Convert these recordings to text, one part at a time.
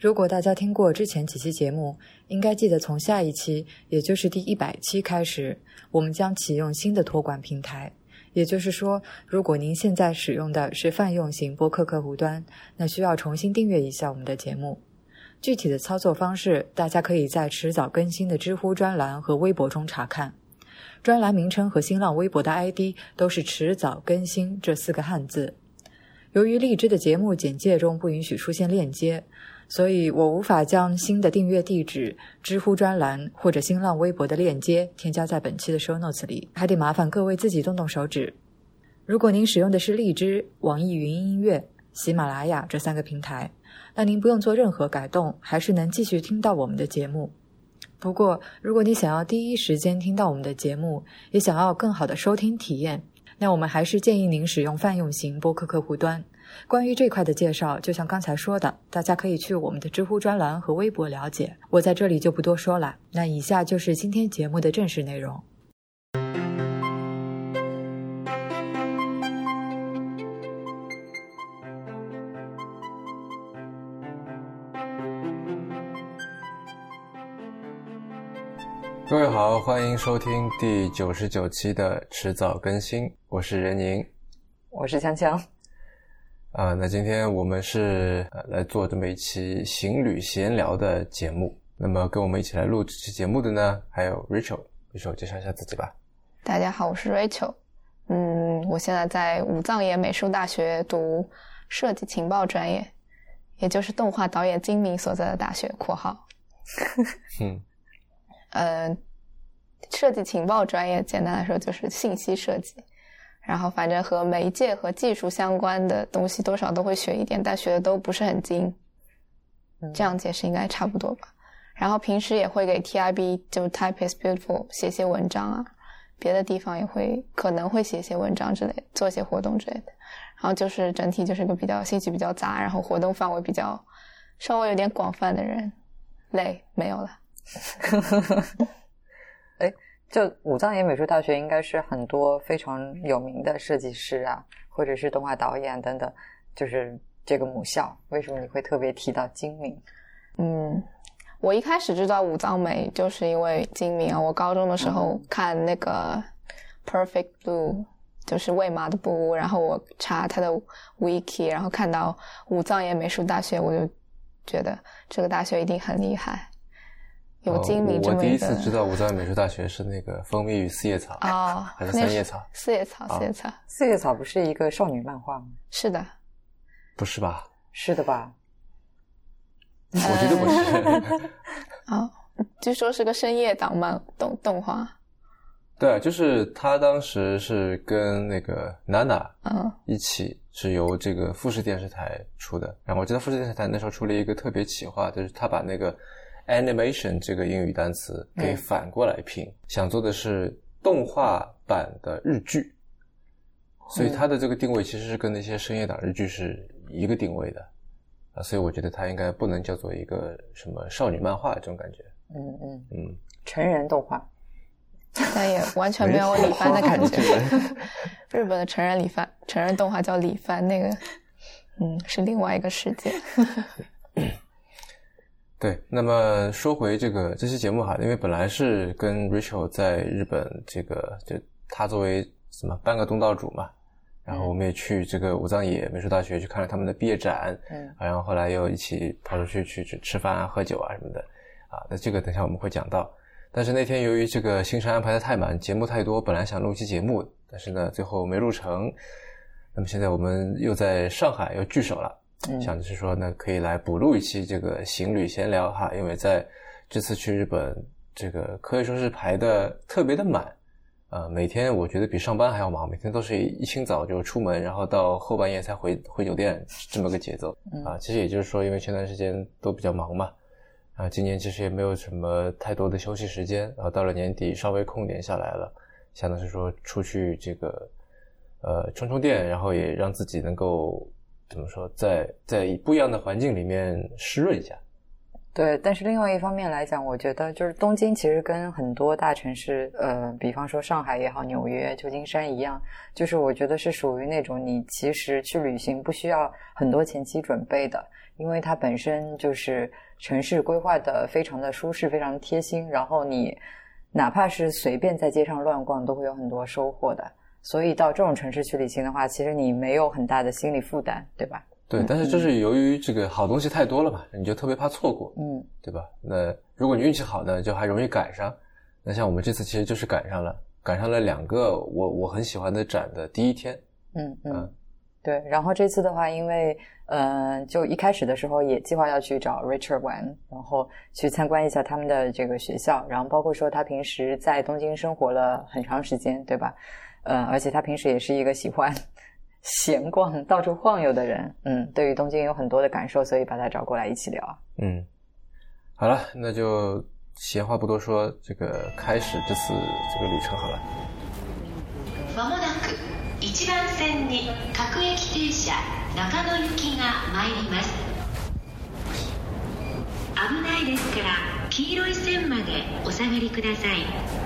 如果大家听过之前几期节目，应该记得从下一期，也就是第一百期开始，我们将启用新的托管平台。也就是说，如果您现在使用的是泛用型播客客户端，那需要重新订阅一下我们的节目。具体的操作方式，大家可以在迟早更新的知乎专栏和微博中查看。专栏名称和新浪微博的 ID 都是“迟早更新”这四个汉字。由于荔枝的节目简介中不允许出现链接。所以我无法将新的订阅地址、知乎专栏或者新浪微博的链接添加在本期的 show notes 里，还得麻烦各位自己动动手指。如果您使用的是荔枝、网易云音乐、喜马拉雅这三个平台，那您不用做任何改动，还是能继续听到我们的节目。不过，如果你想要第一时间听到我们的节目，也想要更好的收听体验，那我们还是建议您使用泛用型播客客户端。关于这块的介绍，就像刚才说的，大家可以去我们的知乎专栏和微博了解。我在这里就不多说了。那以下就是今天节目的正式内容。各位好，欢迎收听第九十九期的迟早更新，我是任宁，我是锵锵。啊，那今天我们是来做这么一期行旅闲聊的节目。那么跟我们一起来录这期节目的呢，还有 Rachel，Rachel 介绍一下自己吧。大家好，我是 Rachel。嗯，我现在在武藏野美术大学读设计情报专业，也就是动画导演金明所在的大学（括号）。嗯，呃，设计情报专业简单来说就是信息设计。然后，反正和媒介和技术相关的东西，多少都会学一点，但学的都不是很精。这样解释应该差不多吧。然后平时也会给 TIB 就 Type is Beautiful 写些文章啊，别的地方也会可能会写些文章之类，做些活动之类的。然后就是整体就是个比较兴趣比较杂，然后活动范围比较稍微有点广泛的人。累没有了。哎。就武藏野美术大学应该是很多非常有名的设计师啊，或者是动画导演等等，就是这个母校。为什么你会特别提到金明？嗯，我一开始知道武藏美就是因为金明啊。我高中的时候看那个《Perfect Blue》，就是魏麻的布屋，然后我查他的 wiki，然后看到武藏野美术大学，我就觉得这个大学一定很厉害。有精明这么一个。我第一次知道武藏美术大学是那个《蜂蜜与四叶草》哦，还是三叶草？四叶草，四叶草，四叶草不是一个少女漫画吗？是的，不是吧？是的吧？我觉得不是。啊，据说是个深夜档漫动动画。对，就是他当时是跟那个娜娜嗯一起是由这个富士电视台出的，然后我记得富士电视台那时候出了一个特别企划，就是他把那个。Animation 这个英语单词给反过来拼，想做的是动画版的日剧，所以它的这个定位其实是跟那些深夜档日剧是一个定位的。啊，所以我觉得它应该不能叫做一个什么少女漫画这种感觉。嗯嗯。嗯，成人动画，但也完全没有李帆的感觉。日本的成人李帆，成人动画叫李帆，那个嗯是另外一个世界。对，那么说回这个这期节目哈，因为本来是跟 Rachel 在日本这个，就他作为什么半个东道主嘛，然后我们也去这个武藏野美术大学去看了他们的毕业展，嗯，然后后来又一起跑出去去去吃饭啊、喝酒啊什么的，啊，那这个等下我们会讲到。但是那天由于这个行程安排的太满，节目太多，本来想录期节目，但是呢最后没录成。那么现在我们又在上海又聚首了。想的是说，呢可以来补录一期这个行旅闲聊哈，因为在这次去日本，这个可以说是排的特别的满，呃，每天我觉得比上班还要忙，每天都是一清早就出门，然后到后半夜才回回酒店这么个节奏啊。其实也就是说，因为前段时间都比较忙嘛，啊，今年其实也没有什么太多的休息时间，然后到了年底稍微空点下来了，想的是说出去这个呃充充电，然后也让自己能够。怎么说，在在不一样的环境里面湿润一下，对，但是另外一方面来讲，我觉得就是东京其实跟很多大城市，呃，比方说上海也好、纽约、旧金山一样，就是我觉得是属于那种你其实去旅行不需要很多前期准备的，因为它本身就是城市规划的非常的舒适、非常贴心，然后你哪怕是随便在街上乱逛，都会有很多收获的。所以到这种城市去旅行的话，其实你没有很大的心理负担，对吧？对，但是就是由于这个好东西太多了嘛，你就特别怕错过，嗯，对吧？那如果你运气好呢，就还容易赶上。那像我们这次其实就是赶上了，赶上了两个我我很喜欢的展的第一天。嗯嗯，对。然后这次的话，因为呃，就一开始的时候也计划要去找 Richard 玩，然后去参观一下他们的这个学校，然后包括说他平时在东京生活了很长时间，对吧？呃，而且他平时也是一个喜欢。闲逛、到处晃悠的人，嗯，对于东京有很多的感受，所以把他找过来一起聊。嗯，好了，那就闲话不多说，这个开始这次这个旅程好了。まもなく一番線に各駅停車中野行きが参ります。危ないですから黄色い線までお下がりください。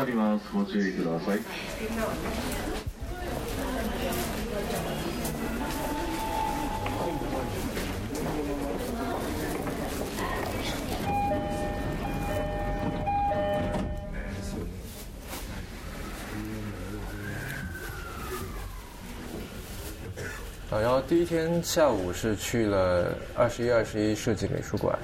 まりますご注意ください然后第一天下午是去了二十一、二十一设计美术馆。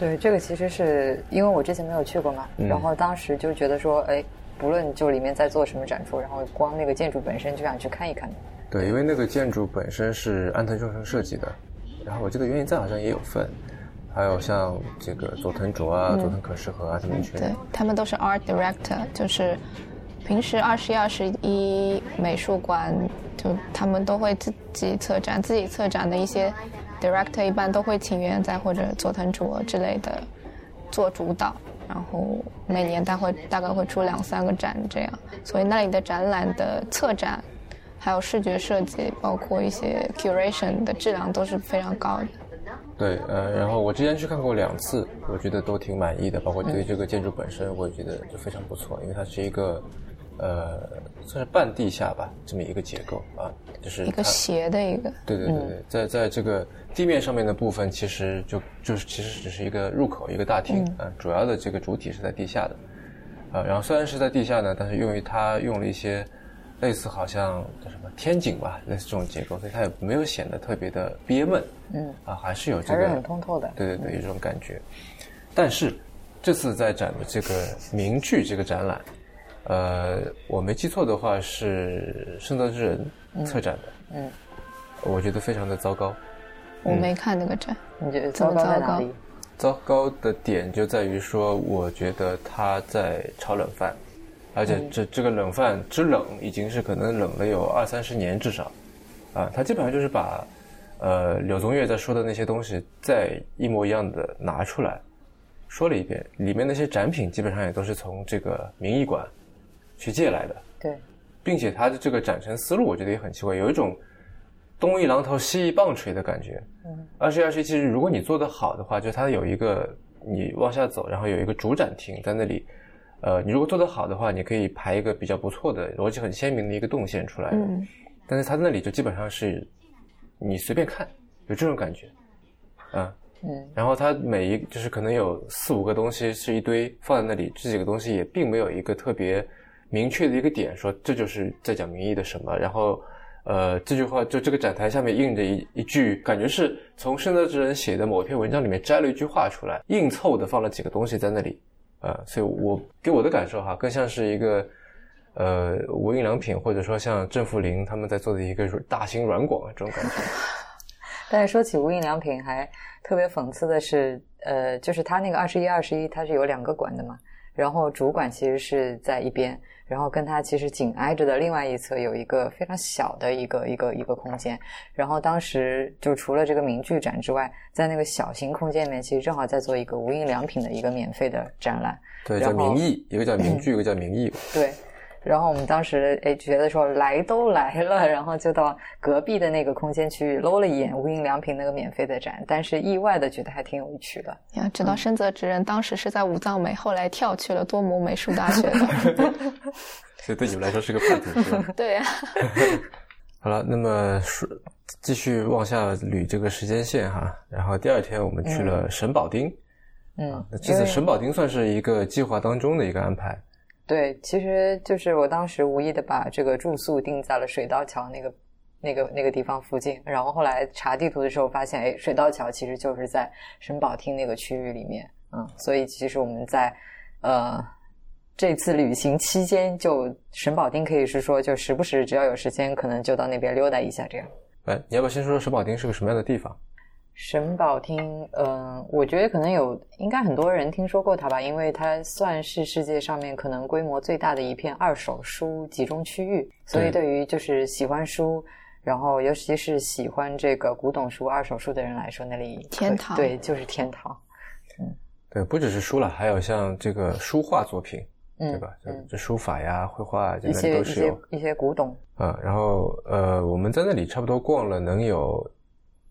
对，这个其实是因为我之前没有去过嘛，然后当时就觉得说，哎，不论就里面在做什么展出，然后光那个建筑本身就想去看一看。对，因为那个建筑本身是安藤忠生设计的，然后我记得原影赞好像也有份，还有像这个佐藤卓啊、佐藤可士和啊他们群，对他们都是 art director，就是平时二十一、二十一美术馆。就他们都会自己策展，自己策展的一些 director 一般都会请原在或者佐藤卓之类的做主导，然后每年大会大概会出两三个展这样，所以那里的展览的策展，还有视觉设计，包括一些 curation 的质量都是非常高的。对，呃，然后我之前去看过两次，我觉得都挺满意的，包括对这个建筑本身，我也觉得就非常不错，因为它是一个。呃，算是半地下吧，这么一个结构啊，就是一个斜的一个。对对对对，在在这个地面上面的部分，其实就就是其实只是一个入口，一个大厅啊，主要的这个主体是在地下的啊。然后虽然是在地下呢，但是由于它用了一些类似好像叫什么天井吧，类似这种结构，所以它也没有显得特别的憋闷。嗯啊，还是有这个很通透的。对对对，有这种感觉。但是这次在展的这个名剧这个展览。呃，我没记错的话是圣德之人策展的，嗯，我觉得非常的糟糕。我没看那个展，你觉得糟糕在哪里？糟糕的点就在于说，我觉得他在炒冷饭，而且这这个冷饭之冷已经是可能冷了有二三十年至少，啊，他基本上就是把呃柳宗悦在说的那些东西再一模一样的拿出来说了一遍，里面那些展品基本上也都是从这个名艺馆。去借来的，对，并且他的这个展陈思路，我觉得也很奇怪，有一种东一榔头西一棒槌的感觉。嗯，二十一、二十一，其实如果你做得好的话，就它有一个你往下走，然后有一个主展厅在那里。呃，你如果做得好的话，你可以排一个比较不错的、逻辑很鲜明的一个动线出来。嗯，但是它那里就基本上是你随便看，有这种感觉。啊嗯，然后它每一就是可能有四五个东西是一堆放在那里，这几个东西也并没有一个特别。明确的一个点，说这就是在讲民意的什么，然后，呃，这句话就这个展台下面印着一一句，感觉是从深泽之人写的某一篇文章里面摘了一句话出来，硬凑的放了几个东西在那里，呃，所以我给我的感受哈，更像是一个呃无印良品或者说像正负零他们在做的一个大型软广这种感觉。但是说起无印良品，还特别讽刺的是，呃，就是它那个二十一、二十一，它是有两个馆的嘛。然后主管其实是在一边，然后跟它其实紧挨着的另外一侧有一个非常小的一个一个一个空间。然后当时就除了这个名剧展之外，在那个小型空间里面，其实正好在做一个无印良品的一个免费的展览。对，叫名艺，一个叫名 剧，一个叫名艺。对。然后我们当时哎觉得说来都来了，然后就到隔壁的那个空间去搂了一眼无印良品那个免费的展，但是意外的觉得还挺有趣的。呀知道深泽直人当时是在武藏美，后来跳去了多摩美术大学的，所以对你们来说是个叛徒，是吧？对呀。好了，那么说继续往下捋这个时间线哈，然后第二天我们去了神保町，嗯，这次神保町算是一个计划当中的一个安排。对，其实就是我当时无意的把这个住宿定在了水道桥那个、那个、那个地方附近，然后后来查地图的时候发现，哎，水道桥其实就是在神保町那个区域里面，嗯，所以其实我们在呃这次旅行期间，就神保町可以是说，就时不时只要有时间，可能就到那边溜达一下这样。哎，你要不要先说说神保町是个什么样的地方？神保町，嗯，我觉得可能有，应该很多人听说过它吧，因为它算是世界上面可能规模最大的一片二手书集中区域，所以对于就是喜欢书，然后尤其是喜欢这个古董书、二手书的人来说，那里天堂，对，就是天堂。嗯，对，不只是书了，还有像这个书画作品，对吧？嗯，这书法呀、绘画这些都是有一些古董啊。然后呃，我们在那里差不多逛了能有。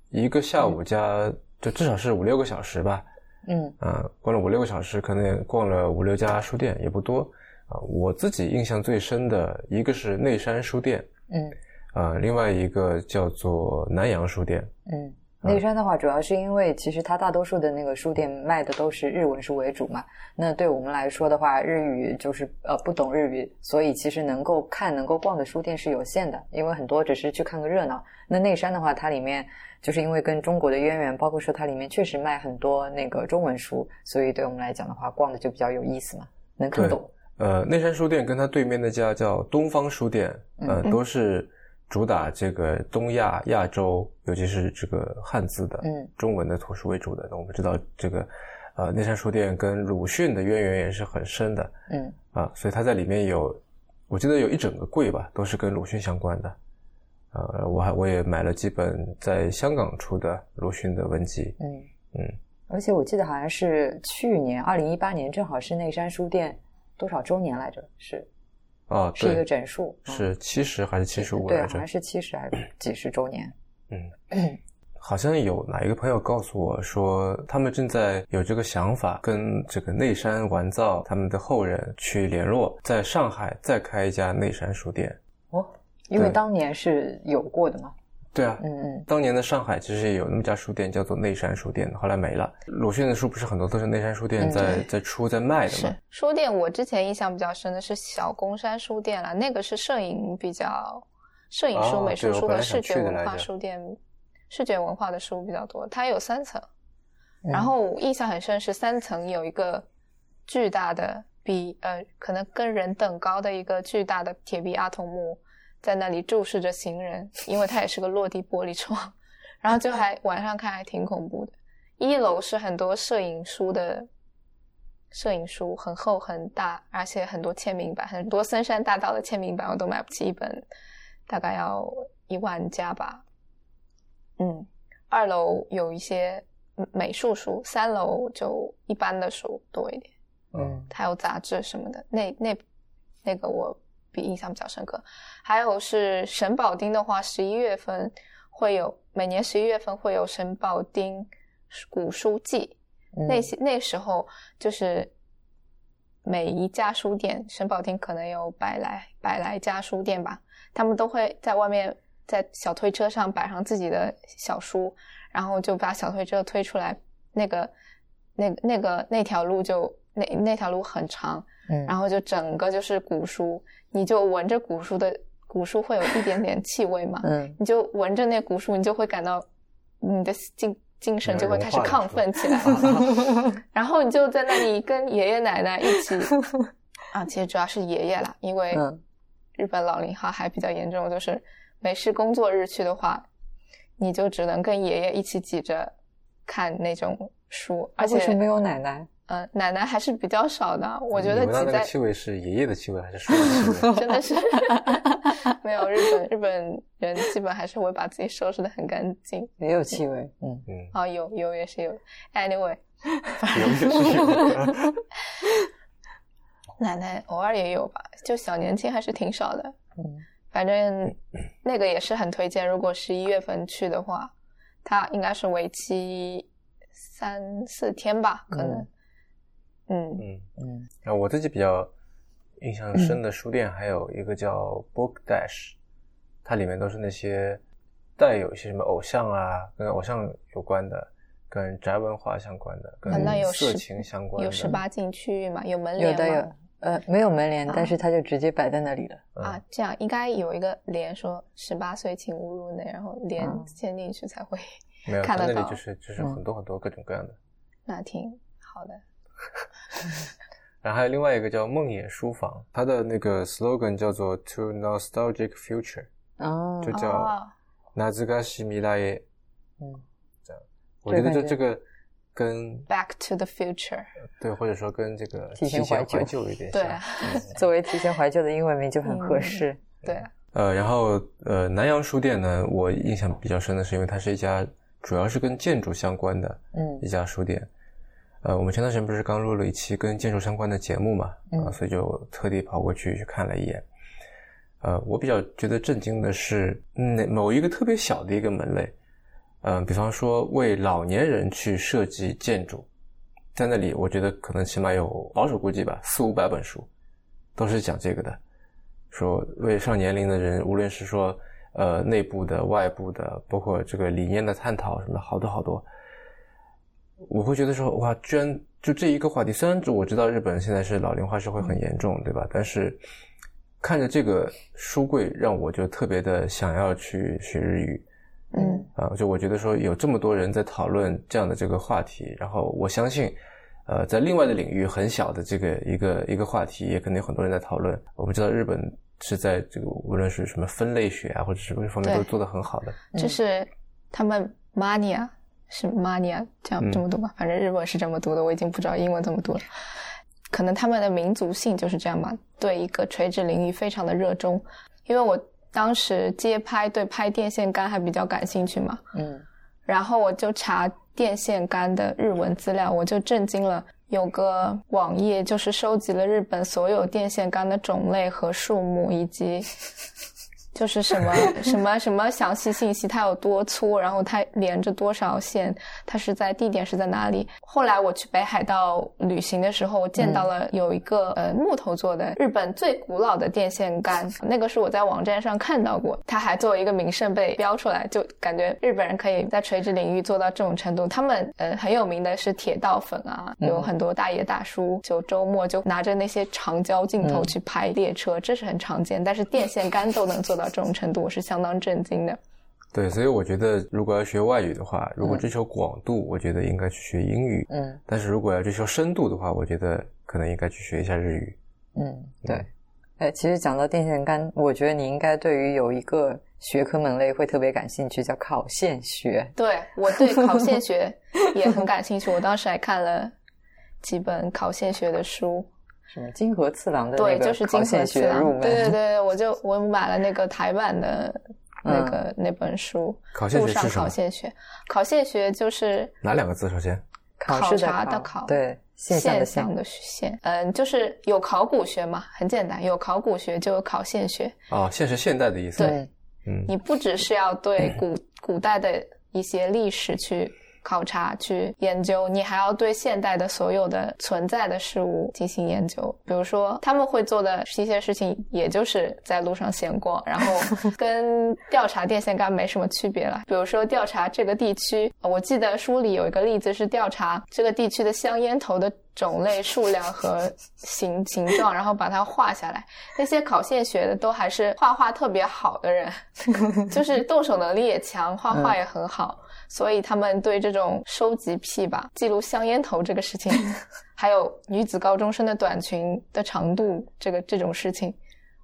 一个下午加就至少是五六个小时吧，嗯。啊，逛了五六个小时，可能也逛了五六家书店，也不多。啊。我自己印象最深的一个是内山书店，嗯。啊，另外一个叫做南洋书店，嗯。内山的话，主要是因为其实它大多数的那个书店卖的都是日文书为主嘛。那对我们来说的话，日语就是呃不懂日语，所以其实能够看、能够逛的书店是有限的，因为很多只是去看个热闹。那内山的话，它里面就是因为跟中国的渊源，包括说它里面确实卖很多那个中文书，所以对我们来讲的话，逛的就比较有意思嘛，能看懂。呃，内山书店跟它对面那家叫东方书店，呃，都是。主打这个东亚、亚洲，尤其是这个汉字的、嗯，中文的图书为主的。那我们知道，这个呃，内山书店跟鲁迅的渊源也是很深的，嗯，啊，所以它在里面有，我记得有一整个柜吧，都是跟鲁迅相关的。呃，我还我也买了几本在香港出的鲁迅的文集，嗯嗯，而且我记得好像是去年二零一八年，正好是内山书店多少周年来着？是。啊，是一个整数，是七十还是七十五对，好像是七十还是几十周年。嗯，好像有哪一个朋友告诉我说，他们正在有这个想法，跟这个内山完造他们的后人去联络，在上海再开一家内山书店。哦，因为当年是有过的嘛。对啊，嗯嗯，当年的上海其实也有那么家书店，叫做内山书店，后来没了。鲁迅的书不是很多都是内山书店在在出在卖的吗？书店我之前印象比较深的是小公山书店了，那个是摄影比较摄影书、美术书和视觉文化书店，视觉文化的书比较多。它有三层，然后印象很深是三层有一个巨大的比呃可能跟人等高的一个巨大的铁臂阿童木。在那里注视着行人，因为它也是个落地玻璃窗，然后就还晚上看还挺恐怖的。一楼是很多摄影书的，摄影书很厚很大，而且很多签名版，很多森山大道的签名版我都买不起一本，大概要一万加吧。嗯，二楼有一些美术书，三楼就一般的书多一点。嗯，还有杂志什么的，那那那个我。比印象比较深刻，还有是神保町的话，十一月份会有每年十一月份会有神保町古书季，那些那时候就是每一家书店，神保町可能有百来百来家书店吧，他们都会在外面在小推车上摆上自己的小书，然后就把小推车推出来，那个那那个那条路就那那条路很长，嗯，然后就整个就是古书。你就闻着古书的古书会有一点点气味嘛，嗯，你就闻着那古书，你就会感到你的精精神就会开始亢奋起来，然后你就在那里跟爷爷奶奶一起啊，其实主要是爷爷啦，因为嗯日本老龄化还比较严重，就是没事工作日去的话，你就只能跟爷爷一起挤着看那种书，而且没有奶奶？呃奶奶还是比较少的，我觉得挤在那个气味是爷爷的气味还是叔的气味？真的是 没有日本日本人基本还是会把自己收拾的很干净也有气味，嗯嗯，啊，有有也是有，anyway。奶奶偶尔也有吧，就小年轻还是挺少的。嗯反正那个也是很推荐，如果十一月份去的话，它应该是为期三四天吧，可能。嗯嗯，嗯。然后我自己比较印象深的书店还有一个叫 Book Dash，它里面都是那些带有一些什么偶像啊，跟偶像有关的，跟宅文化相关的，跟啊那有色情相关的，有十八禁区域嘛，有门帘吗有的有，呃，没有门帘，啊。但是它就直接摆在那里了。嗯。啊，这样应该有一个帘说十八岁请勿入内，然后帘啊嵌进去才会，没有，它那里看得到就是就是嗯。很多很多各种各样的。那挺好的。然后还有另外一个叫梦魇书房，它的那个 slogan 叫做 To Nostalgic Future，哦。就叫哦，那兹嘎西米拉耶。嗯。这样。我觉得这这个跟 Back to the Future，对，或者说跟这个提前前怀旧。怀旧有点像。对啊。嗯。作为提前怀旧的英文名就很合适。对。啊，呃，然后呃，南洋书店呢，我印象比较深的是，因为它是一家主要是跟建筑相关的嗯。一家书店。呃，我们前段时间不是刚录了一期跟建筑相关的节目嘛，啊、嗯所以就特地跑过去去看了一眼。呃，我比较觉得震惊的是，那某一个特别小的一个门类，嗯、比方说为老年人去设计建筑，在那里，我觉得可能起码有保守估计吧，四五百本书，都是讲这个的。说为上年龄的人，无论是说呃内部的、外部的，包括这个理念的探讨什么的，好多好多。我会觉得说，哇，居然就这一个话题，虽然我知道日本现在是老龄化社会很严重，对吧？但是看着这个书柜，让我就特别的想要去学日语。嗯啊，就我觉得说有这么多人在讨论这样的这个话题，然后我相信，呃，在另外的领域很小的这个一个一个话题，也肯定有很多人在讨论。我不知道日本是在这个无论是什么分类学啊，或者什么方面对都做得很好的。就是他们 mania 是 mania 这样嗯这么读吧，反正日文是这么读的，我已经不知道英文怎么读了。可能他们的民族性就是这样吧，对一个垂直领域非常的热衷。因为我当时街拍对拍电线杆还比较感兴趣嘛，嗯然后我就查电线杆的日文资料，我就震惊了。有个网页就是收集了日本所有电线杆的种类和数目，以及就是什么 什么什么详细信息，它有多粗，然后它连着多少线，它是在地点是在哪里。后来我去北海道旅行的时候，我见到了有一个、呃木头做的日本最古老的电线杆，那个是我在网站上看到过，它还作为一个名胜被标出来，就感觉日本人可以在垂直领域做到这种程度。他们呃很有名的是铁道粉啊，有很多大爷大叔就周末就拿着那些长焦镜头去拍列车，这是很常见。但是电线杆都能做到这种程度，我是相当震惊的。对，所以我觉得如果要学外语的话，如果追求广度，我觉得应该去学英语。嗯但是如果要追求深度的话，我觉得可能应该去学一下日语。嗯，对。哎，其实讲到电线杆，我觉得你应该对于有一个学科门类会特别感兴趣，叫考线学。对我对考线学也很感兴趣，我当时还看了几本考线学的书。什么金河次郎的对，那个就是金河次郎学入门，对对对，我就我买了那个台版的那个、嗯那本书考上学是什么考线学，考线学就是哪两个字？首先，考试察的考，考，对，现象的现嗯，就是有考古学嘛，很简单，有考古学就有考现学。哦，现是现代的意思。对嗯嗯，你不只是要对古古代的一些历史去考察、去研究，你还要对现代的所有的存在的事物进行研究。比如说，他们会做的一些事情，也就是在路上闲逛，然后跟调查电线杆没什么区别了。比如说，调查这个地区，我记得书里有一个例子是调查这个地区的香烟头的种类、数量和形形状，然后把它画下来。那些考线学的都还是画画特别好的人，就是动手能力也强，画画也很好。所以他们对这种收集癖吧，记录香烟头这个事情，还有女子高中生的短裙的长度这个这种事情，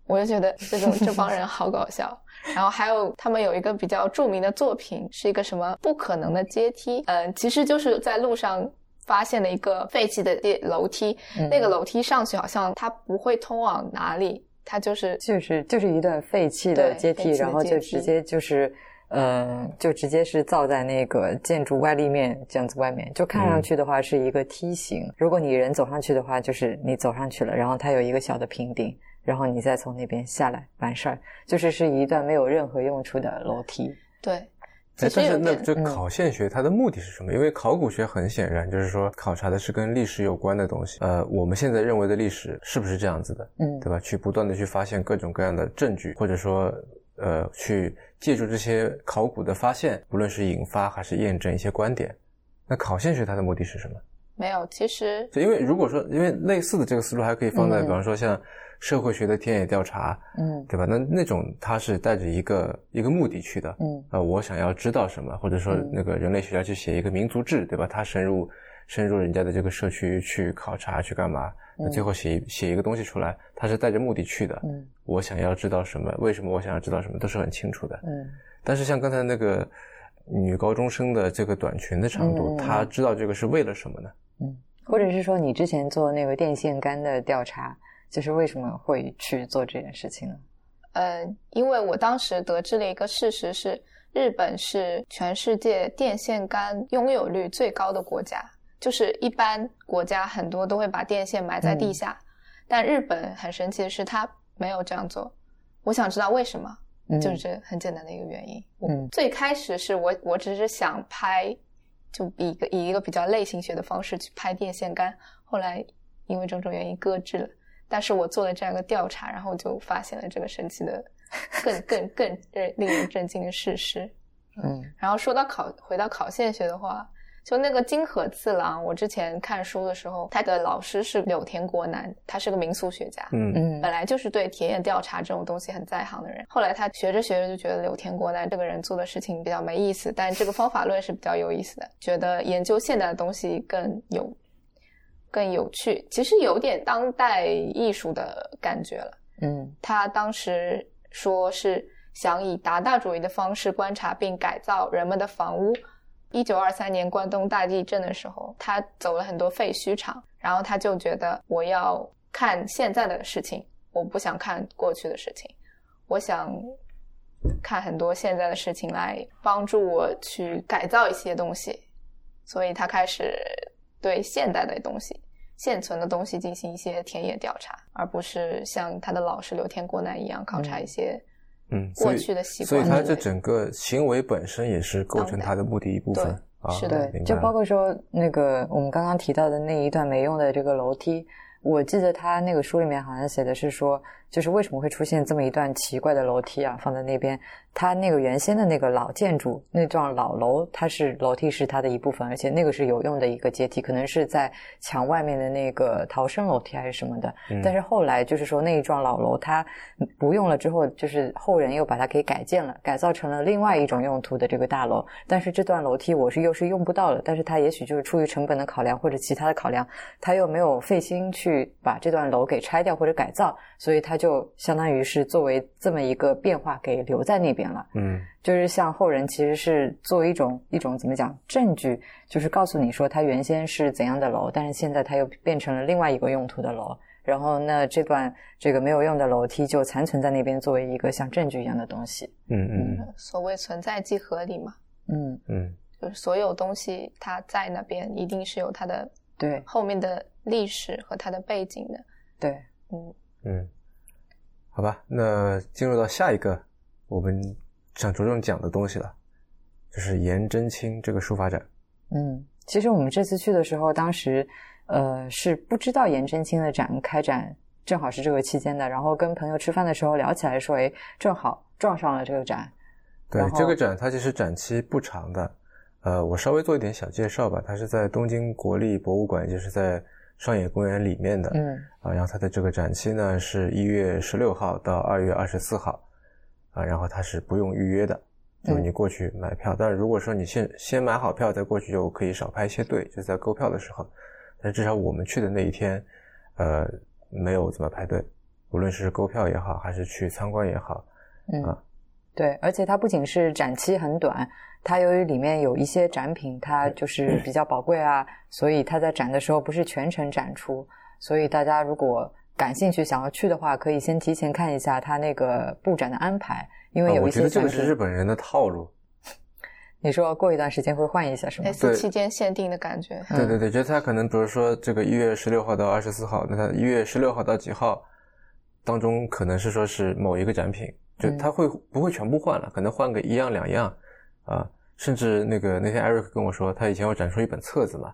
我就觉得这种这帮人好搞笑。然后还有他们有一个比较著名的作品，是一个什么不可能的阶梯，嗯，其实就是在路上发现了一个废弃的楼梯，那个楼梯上去好像它不会通往哪里，它就是就是就是一段废弃的阶梯，然后就直接就是。呃，就直接是造在那个建筑外立面这样子外面，就看上去的话是一个梯形。如果你人走上去的话，就是你走上去了，然后它有一个小的平顶，然后你再从那边下来，完事儿。就是是一段没有任何用处的楼梯。对。哎但是那这考现学它的目的是什么？因为考古学很显然就是说考察的是跟历史有关的东西。呃，我们现在认为的历史是不是这样子的？嗯对吧？去不断的去发现各种各样的证据，或者说呃，去借助这些考古的发现，不论是引发还是验证一些观点。那考现学它的目的是什么？没有，其实就因为如果说，因为类似的这个思路还可以放在，嗯比方说像社会学的田野调查，嗯对吧？那那种它是带着一个一个目的去的，嗯呃，我想要知道什么，或者说嗯那个人类学家去写一个民族志，对吧？他深入深入人家的这个社区去考察去干嘛？那最后写一写一个东西出来，他是带着目的去的。嗯我想要知道什么，为什么我想要知道什么，都是很清楚的。嗯但是像刚才那个女高中生的这个短裙的长度，她知道这个是为了什么呢？嗯，或者是说你之前做那个电线杆的调查，就是为什么会去做这件事情呢？呃，因为我当时得知了一个事实是，日本是全世界电线杆拥有率最高的国家。就是一般国家很多都会把电线埋在地下，但日本很神奇的是，它没有这样做。我想知道为什么，嗯就是这很简单的一个原因。我嗯最开始是我我只是想拍，就以一个以一个比较类型学的方式去拍电线杆，后来因为种种原因搁置了。但是我做了这样一个调查，然后就发现了这个神奇的、更更更令令人震惊的事实。嗯然后说到考，回到考线学的话，就那个金河次郎，我之前看书的时候，他的老师是柳田国男，他是个民俗学家，嗯嗯本来就是对田野调查这种东西很在行的人。后来他学着学着就觉得柳田国男这个人做的事情比较没意思，但这个方法论是比较有意思的，觉得研究现代的东西更有更有趣，其实有点当代艺术的感觉了。嗯他当时说是想以达达主义的方式观察并改造人们的房屋。一九二三年关东大地震的时候，他走了很多废墟场，然后他就觉得我要看现在的事情，我不想看过去的事情，我想看很多现在的事情来帮助我去改造一些东西，所以他开始对现代的东西、现存的东西进行一些田野调查，而不是像他的老师刘天国男一样考察一些嗯，所以过去的习惯所以他。这整个行为本身也是构成他的目的一部分对啊。是的，就包括说那个我们刚刚提到的那一段没用的这个楼梯，我记得他那个书里面好像写的是说，就是为什么会出现这么一段奇怪的楼梯啊，放在那边。它那个原先的那个老建筑那幢老楼，它是楼梯是它的一部分，而且那个是有用的一个阶梯，可能是在墙外面的那个逃生楼梯还是什么的。嗯但是后来就是说那一幢老楼它不用了之后，就是后人又把它给改建了，改造成了另外一种用途的这个大楼。但是这段楼梯我是又是用不到了，但是它也许就是出于成本的考量或者其他的考量，他又没有费心去把这段楼给拆掉或者改造，所以它就相当于是作为这么一个变化给留在那边了。嗯就是像后人其实是作为一种一种怎么讲证据，就是告诉你说它原先是怎样的楼，但是现在它又变成了另外一个用途的楼。然后那这段这个没有用的楼梯就残存在那边，作为一个像证据一样的东西。嗯嗯所谓存在即合理嘛，嗯，嗯就是所有东西它在那边一定是有它的对后面的历史和它的背景的。对，嗯，嗯，好吧，那进入到下一个我们想着重讲的东西了，就是颜真卿这个书法展。嗯，其实我们这次去的时候，当时呃是不知道颜真卿的展开展正好是这个期间的，然后跟朋友吃饭的时候聊起来说，哎，正好撞上了这个展。对这个展，它其实展期不长的。呃，我稍微做一点小介绍吧。它是在东京国立博物馆，就是在上野公园里面的。嗯啊，然后它的这个展期呢是一月十六号到二月二十四号，啊，然后它是不用预约的。就是你过去买票。但是如果说你先先买好票再过去，就可以少排一些队，就是在购票的时候。但至少我们去的那一天，呃，没有怎么排队，无论是购票也好，还是去参观也好，嗯啊，对，而且它不仅是展期很短，它由于里面有一些展品，它就是比较宝贵啊，所以它在展的时候不是全程展出，所以大家如果感兴趣想要去的话，可以先提前看一下他那个布展的安排，因为啊我有一觉得这个是日本人的套路。你说过一段时间会换一下是吗对期间限定的感觉。嗯对对对，觉得他可能比如说这个一月十六号到二十四号，那他一月十六号到几号当中，可能是说是某一个展品，就嗯他会不会全部换了，可能换个一样两样啊，甚至那个那天艾瑞克跟我说，他以前要展出一本册子嘛，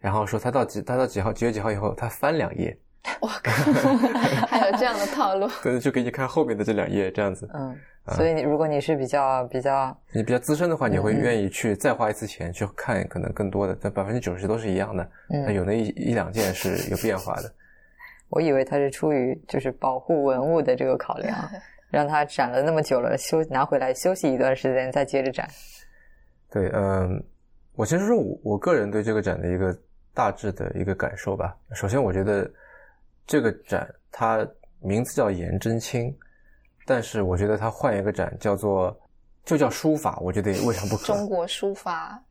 然后说他到几他到几号几月几号以后，他翻两页，我靠，还有这样的套路。可能就给你看后面的这两页这样子。嗯，啊所以你如果你是比较比较你比较资深的话，你会嗯愿意去再花一次钱去看，可能更多的，但百分之九十都是一样的，嗯那有那一一两件是有变化的。我以为他是出于就是保护文物的这个考量，让他展了那么久了，休拿回来休息一段时间再接着展。对，嗯，我先说说我我个人对这个展的一个大致的一个感受吧。首先，我觉得这个展它名字叫颜真卿，但是我觉得它换一个展叫做就叫书法，我觉得也未尝不可。中国书法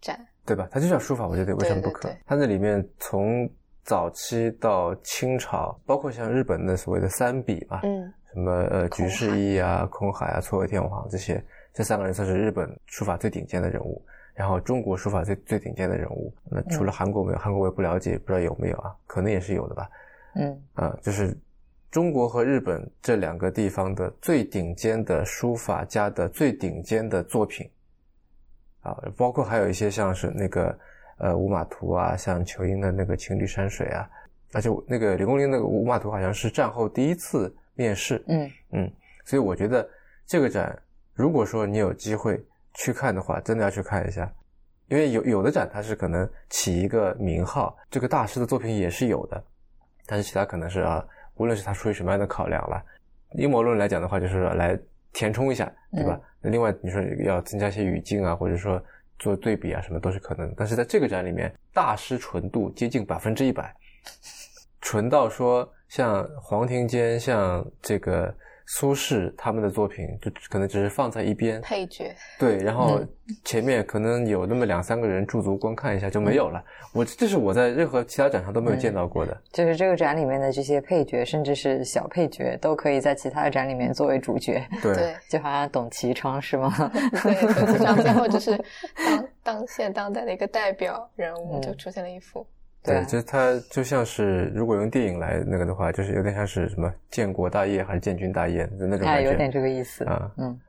展，对吧？它就叫书法，我觉得未尝不可。对对对它那里面从早期到清朝，包括像日本的所谓的三笔嘛，嗯，什么呃空菊式义啊、空海啊、嵯峨天皇这些，这三个人算是日本书法最顶尖的人物。然后中国书法最最顶尖的人物，那除了韩国没有，韩国我也不了解，不知道有没有啊？可能也是有的吧。嗯。啊，就是中国和日本这两个地方的最顶尖的书法家的最顶尖的作品。啊，包括还有一些像是那个呃五马图啊，像裘英的那个情侣山水啊，而且那个李公麟那个五马图好像是战后第一次面世，嗯。嗯，所以我觉得这个展，如果说你有机会去看的话，真的要去看一下，因为有有的展它是可能起一个名号，这个大师的作品也是有的，但是其他可能是啊，无论是他出于什么样的考量了，阴谋论来讲的话，就是来填充一下，对吧？那另外你说要增加一些语境啊，或者说做对比啊，什么都是可能的。但是在这个展里面，大师纯度接近百分之一百，纯到说像黄庭坚、像这个苏轼他们的作品，就可能只是放在一边，配角，对，然后前面可能有那么两三个人驻足观看一下就没有了。我这是我在任何其他展上都没有见到过的。就是这个展里面的这些配角，甚至是小配角，都可以在其他的展里面作为主角，对，就好像董其昌是吗？对，董其昌最后就是当当现当代的一个代表人物，嗯就出现了一幅。对啊就是它就像是如果用电影来那个的话，就是有点像是什么建国大业还是建军大业的那种啊，感觉。有点这个意思。啊，嗯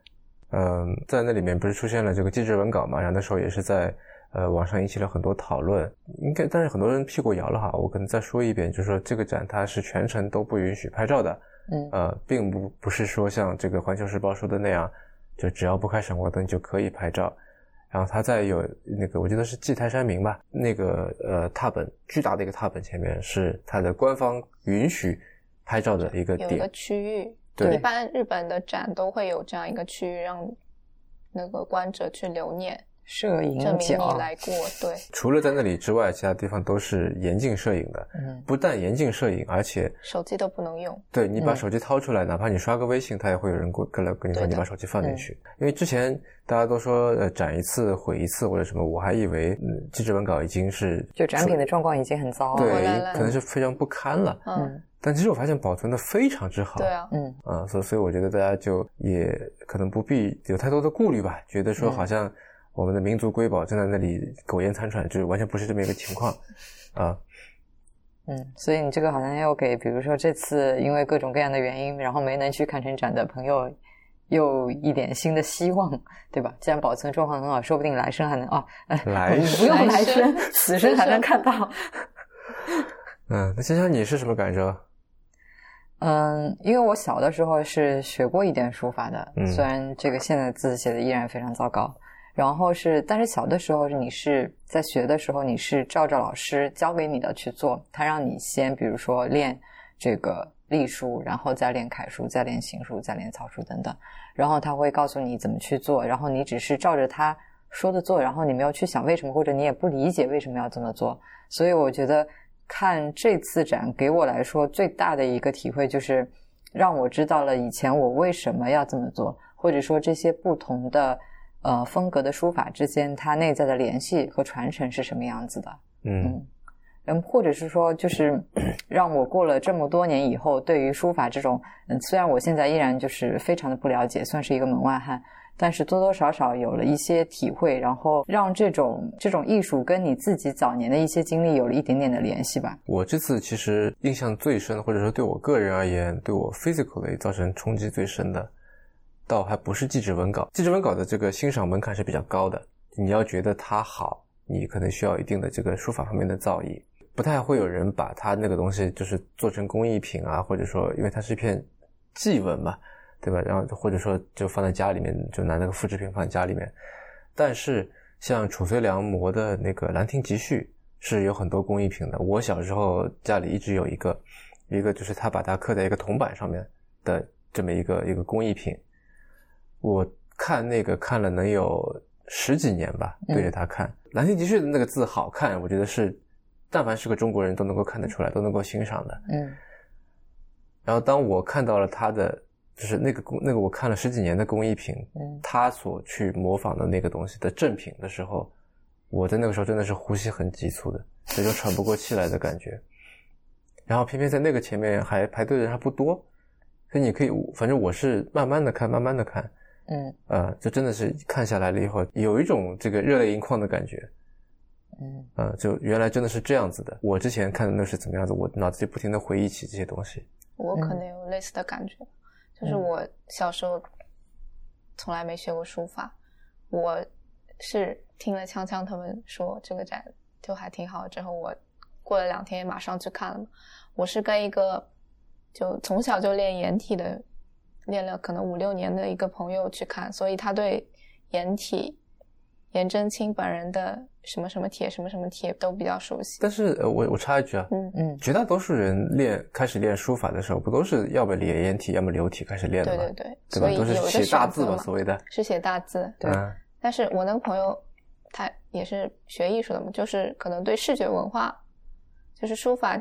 嗯，在那里面不是出现了这个记者文稿嘛，然后那时候也是在呃网上引起了很多讨论，应该但是很多人屁股摇了哈，我可能再说一遍，就是说这个展它是全程都不允许拍照的，嗯呃，并不不是说像这个《环球时报》说的那样，就只要不开闪光灯就可以拍照。然后他在有那个，我记得是祭台山明吧，那个呃踏本巨大的一个踏本前面是它的官方允许拍照的一个有一个，区域，对。一般日本的展都会有这样一个区域，让那个观者去留念，摄影证明你，来过。对，除了在那里之外，其他地方都是严禁摄影的。嗯不但严禁摄影，而且手机都不能用。对你把嗯手机掏出来，哪怕你刷个微信，他也会有人过过来跟你说你把手机放进嗯去。因为之前大家都说呃展一次毁一次或者什么，我还以为嗯记者文稿已经是就展品的状况已经很糟了。对可能是非常不堪了。嗯，嗯但其实我发现保存的非常之好。对啊，嗯啊，所所以我觉得大家就也可能不必有太多的顾虑吧，觉得说嗯好像我们的民族瑰宝正在那里苟延残喘，就是完全不是这么一个情况啊。嗯，所以你这个好像要给，比如说这次因为各种各样的原因，然后没能去看成展的朋友，又一点新的希望，对吧？既然保存状况很好，说不定来生还能哦，呃来不用来来生生，此生还能看到。嗯，那香香你是什么感受？嗯，因为我小的时候是学过一点书法的，嗯虽然这个现在字写的依然非常糟糕。然后是，但是小的时候你是在学的时候，你是照着老师教给你的去做，他让你先比如说练这个隶书，然后再练楷书，再练行书，再练草书等等。然后他会告诉你怎么去做，然后你只是照着他说的做，然后你没有去想为什么，或者你也不理解为什么要这么做。所以我觉得看这次展给我来说最大的一个体会就是让我知道了以前我为什么要这么做，或者说这些不同的呃风格的书法之间它内在的联系和传承是什么样子的。嗯嗯，或者是说，就是 让我过了这么多年以后，对于书法这种，嗯，虽然我现在依然就是非常的不了解，算是一个门外汉，但是多多少少有了一些体会，然后让这种这种艺术跟你自己早年的一些经历有了一点点的联系吧。我这次其实印象最深的，或者说对我个人而言，对我 physically 造成冲击最深的，倒还不是记纸文稿。记纸文稿的这个欣赏门槛是比较高的，你要觉得它好，你可能需要一定的这个书法方面的造诣。不太会有人把它那个东西就是做成工艺品啊，或者说因为它是一片祭文嘛，对吧？然后或者说就放在家里面，就拿那个复制品放在家里面。但是像褚遂良摹的那个《兰亭集序》是有很多工艺品的。我小时候家里一直有一个，一个就是他把它刻在一个铜板上面的这么一个一个工艺品。我看那个看了能有十几年吧，对着它看《兰亭集序》的那个字好看，我觉得是。但凡是个中国人都能够看得出来，都能够欣赏的。嗯。然后当我看到了他的，就是那个工那个我看了十几年的工艺品，嗯，他所去模仿的那个东西的正品的时候，我在那个时候真的是呼吸很急促的，有种喘不过气来的感觉。然后偏偏在那个前面还排队的人还不多，所以你可以，反正我是慢慢的看，慢慢的看，嗯，呃，就真的是看下来了以后，有一种这个热泪盈眶的感觉。嗯，呃，就原来真的是这样子的。我之前看的那是怎么样子，我脑子里不停的回忆起这些东西。我可能有类似的感觉，就是我小时候从来没学过书法，我是听了锵锵他们说这个展就还挺好，之后我过了两天也马上去看了。我是跟一个就从小就练颜体的，练了可能五六年的一个朋友去看，所以他对颜体。颜真卿本人的什么什么帖，什么什么帖都比较熟悉。但是，呃，我我插一句啊，嗯嗯，绝大多数人练开始练书法的时候，不都是要么练颜体，要么流体开始练的吗？对对对，对吧？都是写大字嘛，所谓的是写大字。对。但是我那个朋友，他也是学艺术的嘛，就是可能对视觉文化，就是书法，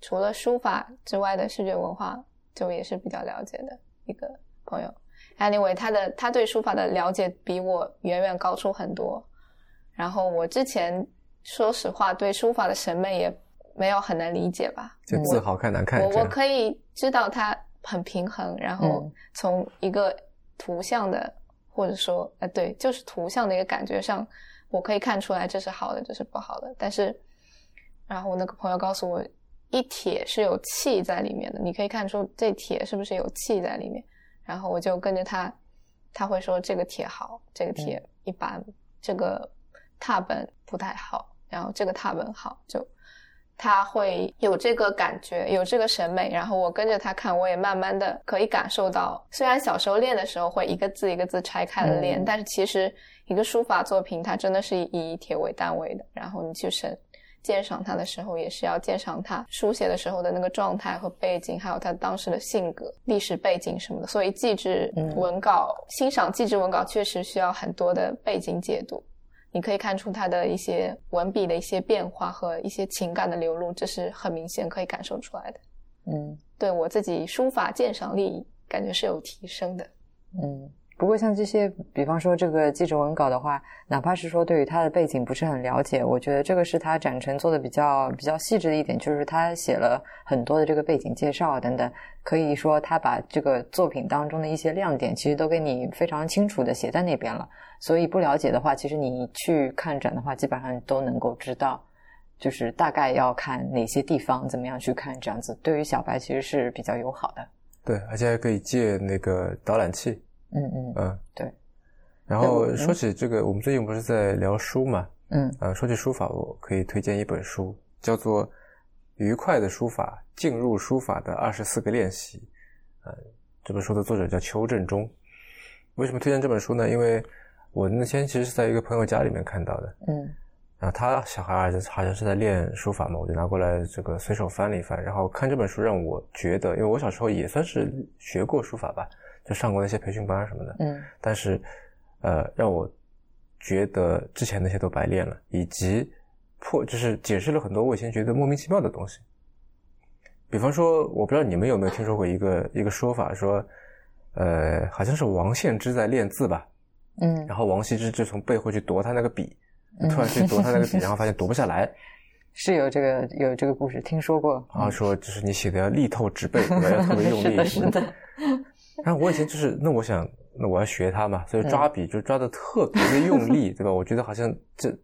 除了书法之外的视觉文化，就也是比较了解的一个朋友。Anyway，他的他对书法的了解比我远远高出很多。然后我之前说实话对书法的审美也没有很能理解吧？就字好看难看。我我可以知道它很平衡，然后从一个图像的或者说呃对，就是图像的一个感觉上，我可以看出来这是好的，这是不好的。但是，然后我那个朋友告诉我，一帖是有气在里面的，你可以看出这帖是不是有气在里面。然后我就跟着他，他会说这个帖好，这个帖一般，这个拓本不太好，然后这个拓本好，就他会有这个感觉，有这个审美。然后我跟着他看，我也慢慢的可以感受到，虽然小时候练的时候会一个字一个字拆开了练，但是其实一个书法作品它真的是以铁为单位的，然后你去审。鉴赏他的时候，也是要鉴赏他书写的时候的那个状态和背景，还有他当时的性格、历史背景什么的。所以，记制文稿欣赏记制文稿确实需要很多的背景解读。你可以看出他的一些文笔的一些变化和一些情感的流露，这是很明显可以感受出来的。嗯，对我自己书法鉴赏力感觉是有提升的。嗯。不过像这些，比方说这个记者文稿的话，哪怕是说对于他的背景不是很了解，我觉得这个是他展陈做的比较比较细致的一点，就是他写了很多的这个背景介绍等等，可以说他把这个作品当中的一些亮点，其实都给你非常清楚的写在那边了。所以不了解的话，其实你去看展的话，基本上都能够知道，就是大概要看哪些地方，怎么样去看，这样子对于小白其实是比较友好的。对，而且还可以借那个导览器。嗯嗯嗯，对。然后说起这个，我们最近不是在聊书嘛？嗯，呃，说起书法，我可以推荐一本书，叫做《愉快的书法：进入书法的二十四个练习》。呃，这本书的作者叫邱振中。为什么推荐这本书呢？因为我那天其实是在一个朋友家里面看到的。嗯。然后他小孩好像是在练书法嘛，我就拿过来这个随手翻了一翻，然后看这本书让我觉得，因为我小时候也算是学过书法吧。就上过那些培训班什么的。嗯但是，呃，让我觉得之前那些都白练了，以及破就是解释了很多我以前觉得莫名其妙的东西。比方说，我不知道你们有没有听说过一个一个说法，说，呃，好像是王献之在练字吧，嗯然后王羲之就从背后去夺他那个笔，嗯突然去夺他那个笔，然后发现夺不下来，是有这个有这个故事，听说过。然后说就是你写的要力透纸背？要特别用力。是的。然后我以前就是，那我想，那我要学他嘛，所以抓笔就抓的特别的用力，对吧？我觉得好像这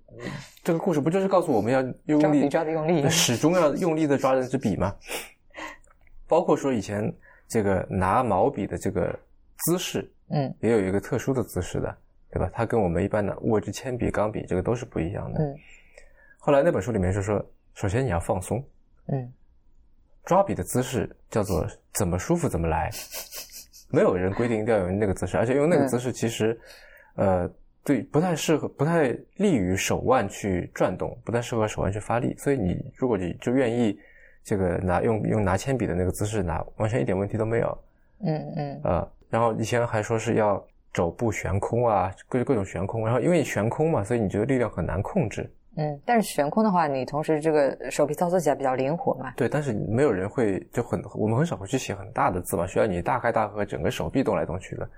这个故事不就是告诉我们要用力抓的用力始终要用力的抓这支笔吗？包括说以前这个拿毛笔的这个姿势，嗯也有一个特殊的姿势的，对吧？它跟我们一般的握着铅笔、钢笔这个都是不一样的。嗯后来那本书里面就说，首先你要放松，嗯抓笔的姿势叫做怎么舒服怎么来，没有人规定一定要用那个姿势，而且用那个姿势其实，呃，对，不太适合，不太利于手腕去转动，不太适合手腕去发力。所以你如果你就愿意这个拿用用拿铅笔的那个姿势拿，完全一点问题都没有。嗯嗯呃，然后以前还说是要肘部悬空啊，各各种悬空，然后因为你悬空嘛，所以你觉得力量很难控制。嗯。但是悬空的话，你同时这个手臂操作起来比较灵活嘛。对，但是没有人会就很，我们很少会去写很大的字嘛，需要你大开大合，整个手臂动来动去的，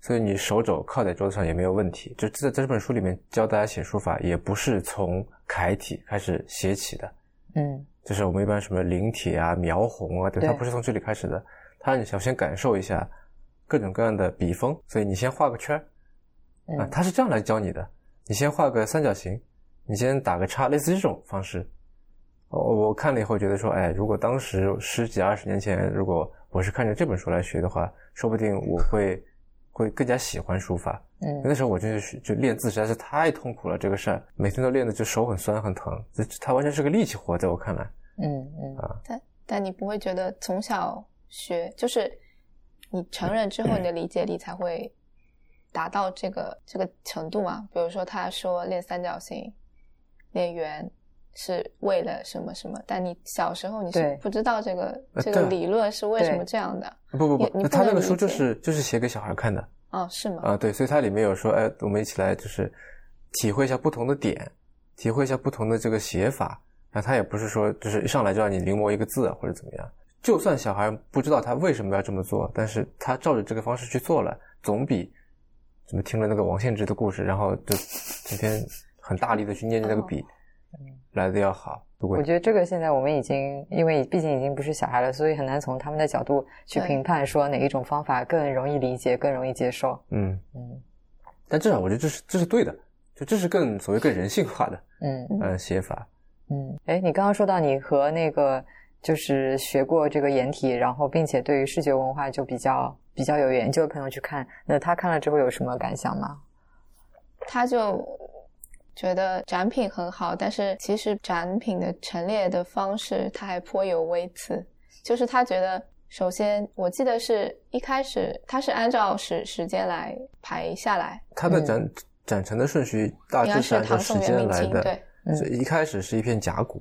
所以你手肘靠在桌子上也没有问题。就在在这本书里面教大家写书法，也不是从楷体开始写起的，嗯。就是我们一般什么临帖啊、描红啊，对，对。它不是从这里开始的，它让你想先感受一下各种各样的笔锋，所以你先画个圈儿。啊，嗯他是这样来教你的，你先画个三角形，你先打个叉，类似这种方式。我我看了以后觉得说，哎，如果当时十几二十年前，如果我是看着这本书来学的话，说不定我会会更加喜欢书法。嗯那时候我就是就练字实在是太痛苦了，这个事儿每天都练的就手很酸很疼，这它完全是个力气活，在我看来。嗯嗯啊但但你不会觉得从小学就是你成人之后，你的理解力才会达到这个这个程度吗？比如说他说练三角形、练圆是为了什么什么，但你小时候你是不知道这个这个理论是为什么这样的不不不，他那个书就是就是写给小孩看的哦，是吗？啊，对，所以它里面有说，哎，我们一起来就是体会一下不同的点，体会一下不同的这个写法。那他也不是说就是一上来就让你临摹一个字或者怎么样，就算小孩不知道他为什么要这么做，但是他照着这个方式去做了，总比怎么听了那个王献之的故事，然后就整天很大力的去念着那个笔来的要好。如果我觉得这个现在我们已经，因为毕竟已经不是小孩了，所以很难从他们的角度去评判说哪一种方法更容易理解、更容易接受。嗯，嗯但至少我觉得这是这是对的，就这是更所谓更人性化的嗯嗯写法。嗯。哎，你刚刚说到你和那个就是学过这个颜体，然后并且对于视觉文化就比较比较有研究的朋友去看，那他看了之后有什么感想吗？他就觉得展品很好，但是其实展品的陈列的方式他还颇有微词，就是他觉得。首先，我记得是一开始他是按照时时间来排下来，它的展、展陈的顺序大致是按照时间来的。对，嗯。是一开始是一片甲骨，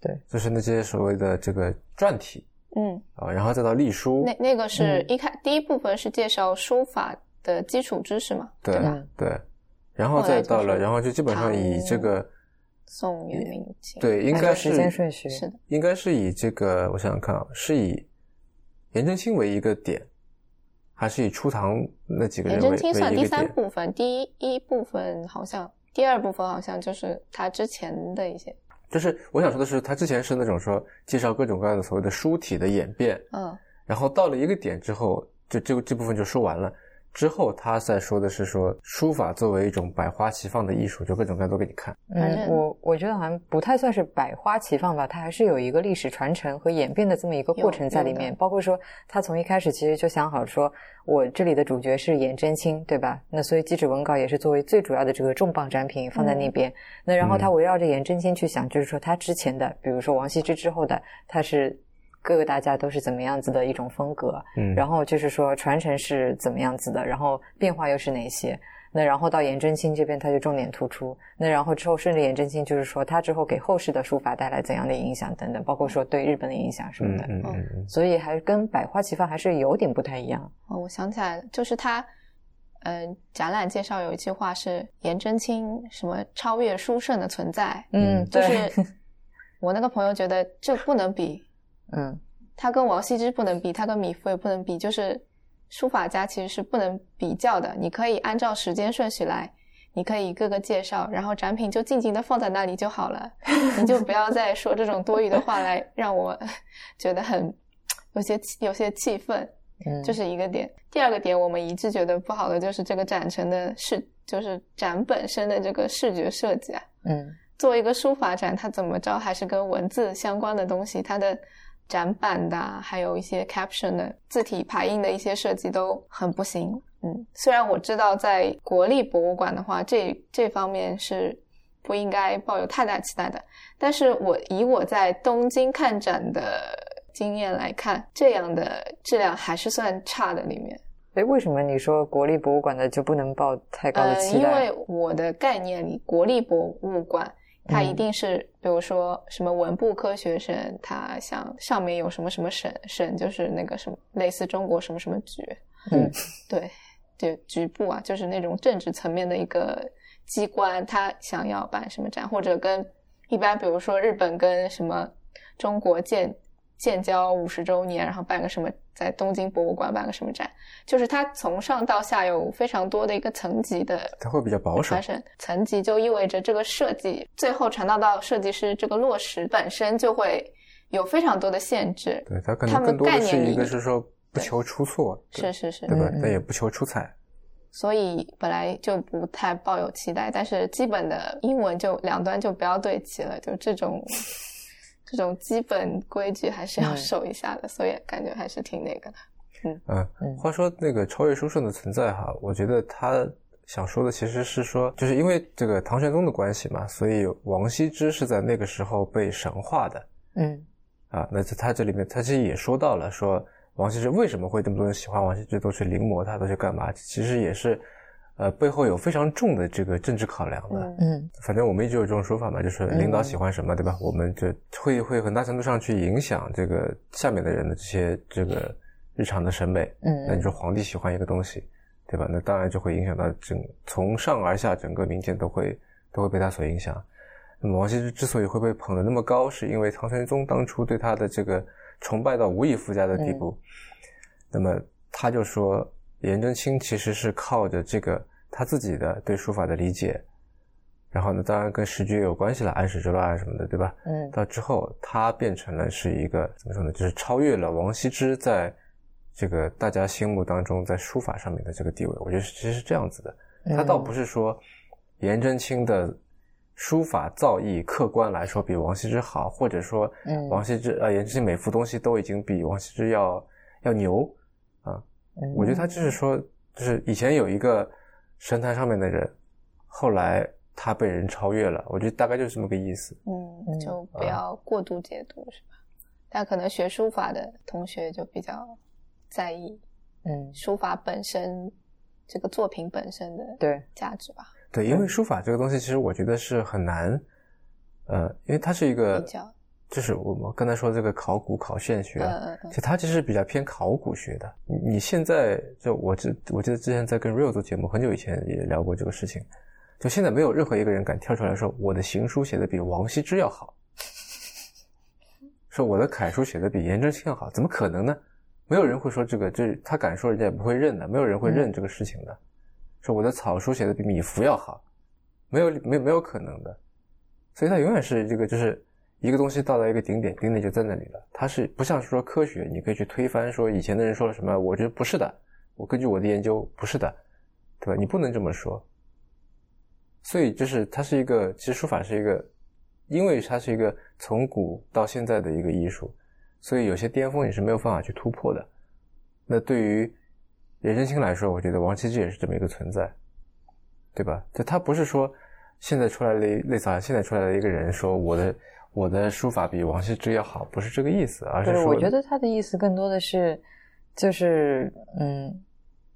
对，就是那些所谓的这个篆体。嗯，啊，然后再到隶书，那那个是嗯。一开、第一部分是介绍书法的基础知识嘛，对吧？嗯对，然后再到了，是然后就基本上以这个宋元明清，，对，应该是时间是顺序是的，应该是以这个，我想想看啊，是以颜真卿为一个点，还是以初唐那几个人颜真卿算第？三部分，第一一部分好像，第二部分好像就是他之前的一些，就是我想说的是，他之前是那种说介绍各种各样的所谓的书体的演变，嗯，然后到了一个点之后，就这这部分就说完了。之后他再说的是说书法作为一种百花齐放的艺术，就各种各样都给你看。嗯，我我觉得好像不太算是百花齐放吧，它还是有一个历史传承和演变的这么一个过程在里面。包括说，他从一开始其实就想好说，我这里的主角是颜真卿，对吧？那所以祭侄文稿也是作为最主要的这个重磅展品放在那边。那然后他围绕着颜真卿去想，就是说他之前的，比如说王羲之之后的，他是各个大家都是怎么样子的一种风格，嗯，然后就是说传承是怎么样子的，然后变化又是哪些？那然后到颜真卿这边，他就重点突出。那然后之后，顺着颜真卿就是说，他之后给后世的书法带来怎样的影响等等，包括说对日本的影响什么的。嗯嗯嗯嗯，所以还跟百花齐放还是有点不太一样。哦，我想起来了，就是他，嗯、展览介绍有一句话是颜真卿什么超越书圣的存在，嗯就对，是 我那个朋友觉得这不能比，嗯他跟王羲之不能比，他跟米芾也不能比，就是书法家其实是不能比较的。你可以按照时间顺序来，你可以一个个介绍，然后展品就静静的放在那里就好了，你就不要再说这种多余的话来让我 觉得很有些有些气愤。嗯，这是一个点。第二个点，我们一致觉得不好的就是这个展陈的视，就是展本身的这个视觉设计啊。嗯作为一个书法展，它怎么着还是跟文字相关的东西，它的展板的啊，还有一些 caption 的字体排印的一些设计都很不行。嗯，虽然我知道在国立博物馆的话，这这方面是不应该抱有太大期待的，但是我以我在东京看展的经验来看，这样的质量还是算差的。里面，哎，为什么你说国立博物馆的就不能抱太高的呃，期待？因为我的概念里，国立博物馆它一嗯。定是，比如说什么文部科学省，他像上面有什么什么省，省就是那个什么类似中国什么什么局，嗯，对，就，局部啊，就是那种政治层面的一个机关，他想要办什么展，或者跟一般比如说日本跟什么中国建建交五十周年，然后办个什么，在东京博物馆办个什么展，就是它从上到下有非常多的一个层级的它会比较保守发。生。层级就意味着这个设计最后传达到设计师这个落实本身就会有非常多的限制。对，它可能更多的是概念一个是说不求出错，是是是，对吧？但也不求出彩。所以本来就不太抱有期待，但是基本的英文就两端就不要对齐了，就这种这种基本规矩还是要嗯守一下的，所以感觉还是挺那个的。嗯嗯，话说那个超越书圣的存在哈，我觉得他想说的其实是说，就是因为这个唐玄宗的关系嘛，所以王羲之是在那个时候被神化的嗯啊。那在他这里面，他其实也说到了，说王羲之为什么会这么多人喜欢王羲之，都去临摹他，都去干嘛？其实也是，呃，背后有非常重的这个政治考量的。嗯嗯反正我们一直有这种说法嘛，就是领导喜欢什么，对吧？我们就会会很大程度上去影响这个下面的人的这些这个日常的审美。嗯那你嗯说皇帝喜欢一个东西，对吧？那当然就会影响到整从上而下整个民间都会都会被他所影响。那么王羲之之所以会被捧得那么高，是因为唐玄宗当初对他的这个崇拜到无以复加的地步。那么他就说，颜真卿其实是靠着这个他自己的对书法的理解，然后呢，当然跟时局也有关系了，安史之乱啊什么的，对吧？嗯到之后，他变成了是一个怎么说呢？就是超越了王羲之在这个大家心目当中在书法上面的这个地位。我觉得其实是这样子的，他倒不是说颜真卿的书法造诣客观来说比王羲之好，或者说嗯王羲之呃颜真卿每幅东西都已经比王羲之要要牛啊。嗯，我觉得他就是说，就是以前有一个神坛上面的人，后来他被人超越了。我觉得大概就是这么个意思。嗯，嗯就不要过度解读，是吧？但可能学书法的同学就比较在意嗯书法本身这个作品本身的对价值吧，对，因为书法这个东西，其实我觉得是很难，呃，因为它是一个比，较，就是我们刚才说这个考古考现学其实它其实比较偏考古学的。你你现在就我记我记得之前在跟 Real 做节目，很久以前也聊过这个事情。就现在没有任何一个人敢跳出来说我的行书写的比王羲之要好，说我的楷书写的比颜真卿要好，怎么可能呢？没有人会说这个，这他敢说，人家也不会认的，没有人会认这个事情的。说我的草书写的比米芾要好，没有没有没有可能的。所以他永远是这个，就是一个东西到达一个顶点，顶点就在那里了。它是不像是说科学，你可以去推翻说以前的人说了什么，我觉得不是的，我根据我的研究不是的，对吧？你不能这么说。所以就是它是一个，其实书法是一个，因为它是一个从古到现在的一个艺术，所以有些巅峰你是没有办法去突破的。那对于颜真卿来说，我觉得王羲之也是这么一个存在，对吧？就他不是说现在出来的类似啊，现在出来的一个人说我的我的书法比王羲之要好，不是这个意思，而是，是说，我觉得他的意思更多的是，就是嗯，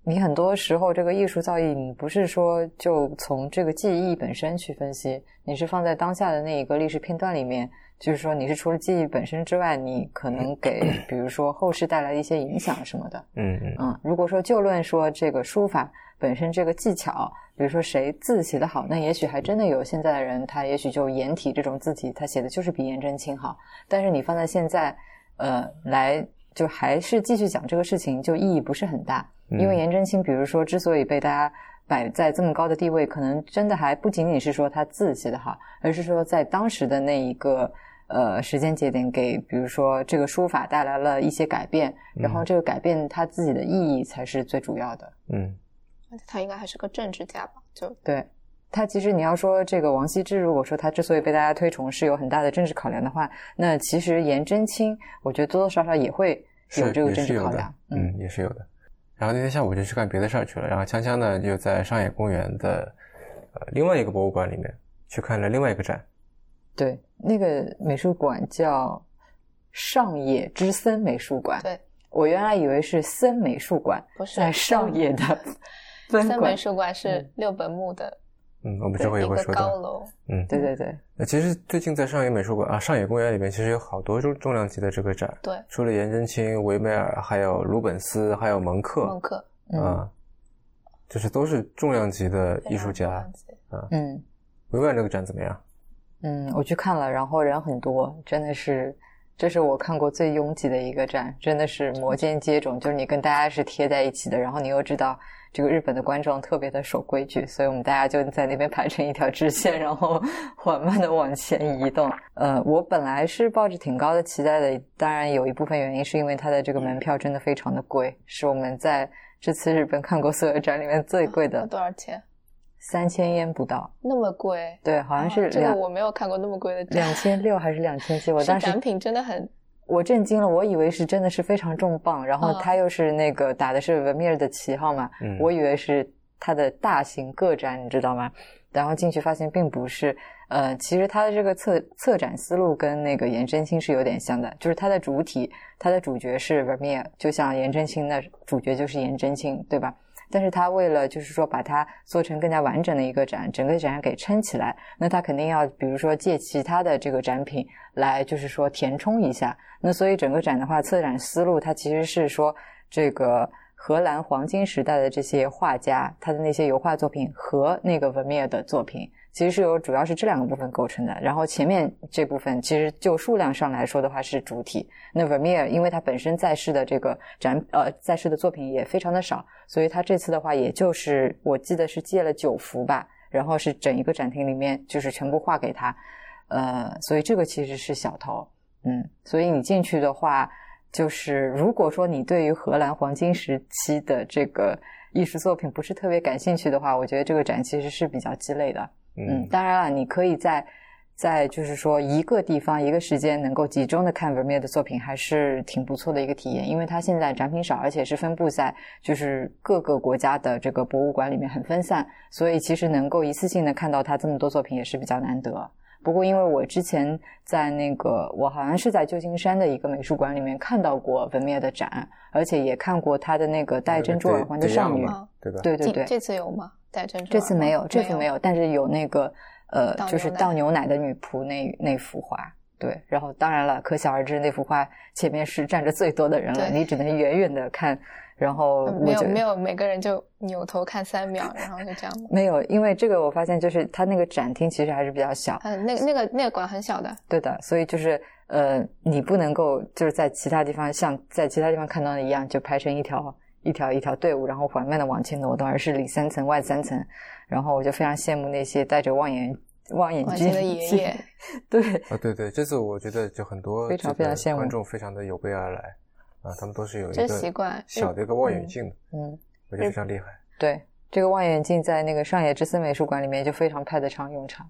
你很多时候这个艺术造诣，你不是说就从这个技艺本身去分析，你是放在当下的那一个历史片段里面，就是说你是除了记忆本身之外，你可能给比如说后世带来的一些影响什么的。嗯嗯嗯，如果说就论说这个书法本身这个技巧，比如说谁字写得好，那也许还真的有现在的人，他也许就颜体这种字体，他写的就是比颜真卿好。但是你放在现在，呃，来就还是继续讲这个事情，就意义不是很大。因为颜真卿，比如说之所以被大家摆在这么高的地位，可能真的还不仅仅是说他字写得好，而是说在当时的那一个呃时间节点，给比如说这个书法带来了一些改变，然后这个改变它自己的意义才是最主要的。嗯而且他应该还是个政治家吧？就对他，其实你要说这个王羲之，如果说他之所以被大家推崇是有很大的政治考量的话，那其实颜真卿，我觉得多多少少也会有这个政治考量。嗯，也是有的。然后那天下午就去干别的事儿去了，然后锵锵呢就在上野公园的呃另外一个博物馆里面去看了另外一个展。对，那个美术馆叫上野之森美术馆。对，我原来以为是森美术馆，不是在上野的 分馆森美。术馆是六本木的嗯，我们之后也会说到。高楼，嗯，对对对，那其实最近在上野美术馆啊，上野公园里面其实有好多重重量级的这个展，对，除了颜真卿、维梅尔，还有鲁本斯，还有蒙克，蒙克嗯啊，就是都是重量级的艺术家。嗯维梅尔那个展怎么样？嗯，我去看了，然后人很多，真的是，这是我看过最拥挤的一个展，真的是摩肩接踵，就是你跟大家是贴在一起的，然后你又知道这个日本的观众特别的守规矩，所以我们大家就在那边排成一条直线，然后 缓慢的往前移动。呃，我本来是抱着挺高的期待的，当然有一部分原因是因为它的这个门票真的非常的贵，是我们在这次日本看过所有展里面最贵的，多少钱？三千烟不到。那么贵？对，好像是哦这个我没有看过那么贵的展，两千六还是两千七？我当时展品真的很我震惊了，我以为是真的是非常重磅，然后嗯它又是那个打的是文米尔的旗号嘛，嗯我以为是它的大型个展，你知道吗？然后进去发现并不是，呃，其实它的这个策策展思路跟那个颜真卿是有点像的，就是它的主体，它的主角是 Vermeer，就像颜真卿的主角就是颜真卿，对吧？但是他为了就是说把它做成更加完整的一个展，整个展给撑起来，那他肯定要比如说借其他的这个展品来就是说填充一下。那所以整个展的话，策展思路它其实是说这个荷兰黄金时代的这些画家他的那些油画作品和那个 Vermeer 的作品。其实是由主要是这两个部分构成的，然后前面这部分其实就数量上来说的话是主体。那 Vermeer 因为他本身在世的这个展呃在世的作品也非常的少，所以他这次的话也就是我记得是借了九幅吧，然后是整一个展厅里面就是全部画给他，呃，所以这个其实是小头，嗯，所以你进去的话，就是如果说你对于荷兰黄金时期的这个艺术作品不是特别感兴趣的话，我觉得这个展其实是比较鸡肋的。嗯，当然了，你可以在在就是说一个地方一个时间能够集中的看 Vermeer 的作品，还是挺不错的一个体验。因为它现在展品少，而且是分布在就是各个国家的这个博物馆里面很分散，所以其实能够一次性的看到他这么多作品也是比较难得。不过因为我之前在那个我好像是在旧金山的一个美术馆里面看到过 Vermeer 的展，而且也看过他的那个戴珍珠耳环的少女，对吧？对对对，这这次有吗？戴珍珠？这次没有，这次没有。但是有那个呃，就是倒牛奶的女仆那那幅画。对，然后当然了，可想而知那幅画前面是站着最多的人了，你只能远远的看。然后嗯没有没有，每个人就扭头看三秒，然后就这样。没有，因为这个我发现就是它那个展厅其实还是比较小，嗯，那个那个那个馆很小的，对的，所以就是呃，你不能够就是在其他地方像在其他地方看到的一样，就排成一条一条一条队伍，然后缓慢的往前挪动，而是里三层外三层。然后我就非常羡慕那些戴着望远望远镜望远镜的爷爷，对，啊，对对，这次我觉得就很多非常非常羡慕观众非常的有备而来啊，他们都是有一个习惯小的一个望远镜的，嗯，我觉得非常厉害。对，这个望远镜在那个上野之森美术馆里面就非常派得上用场。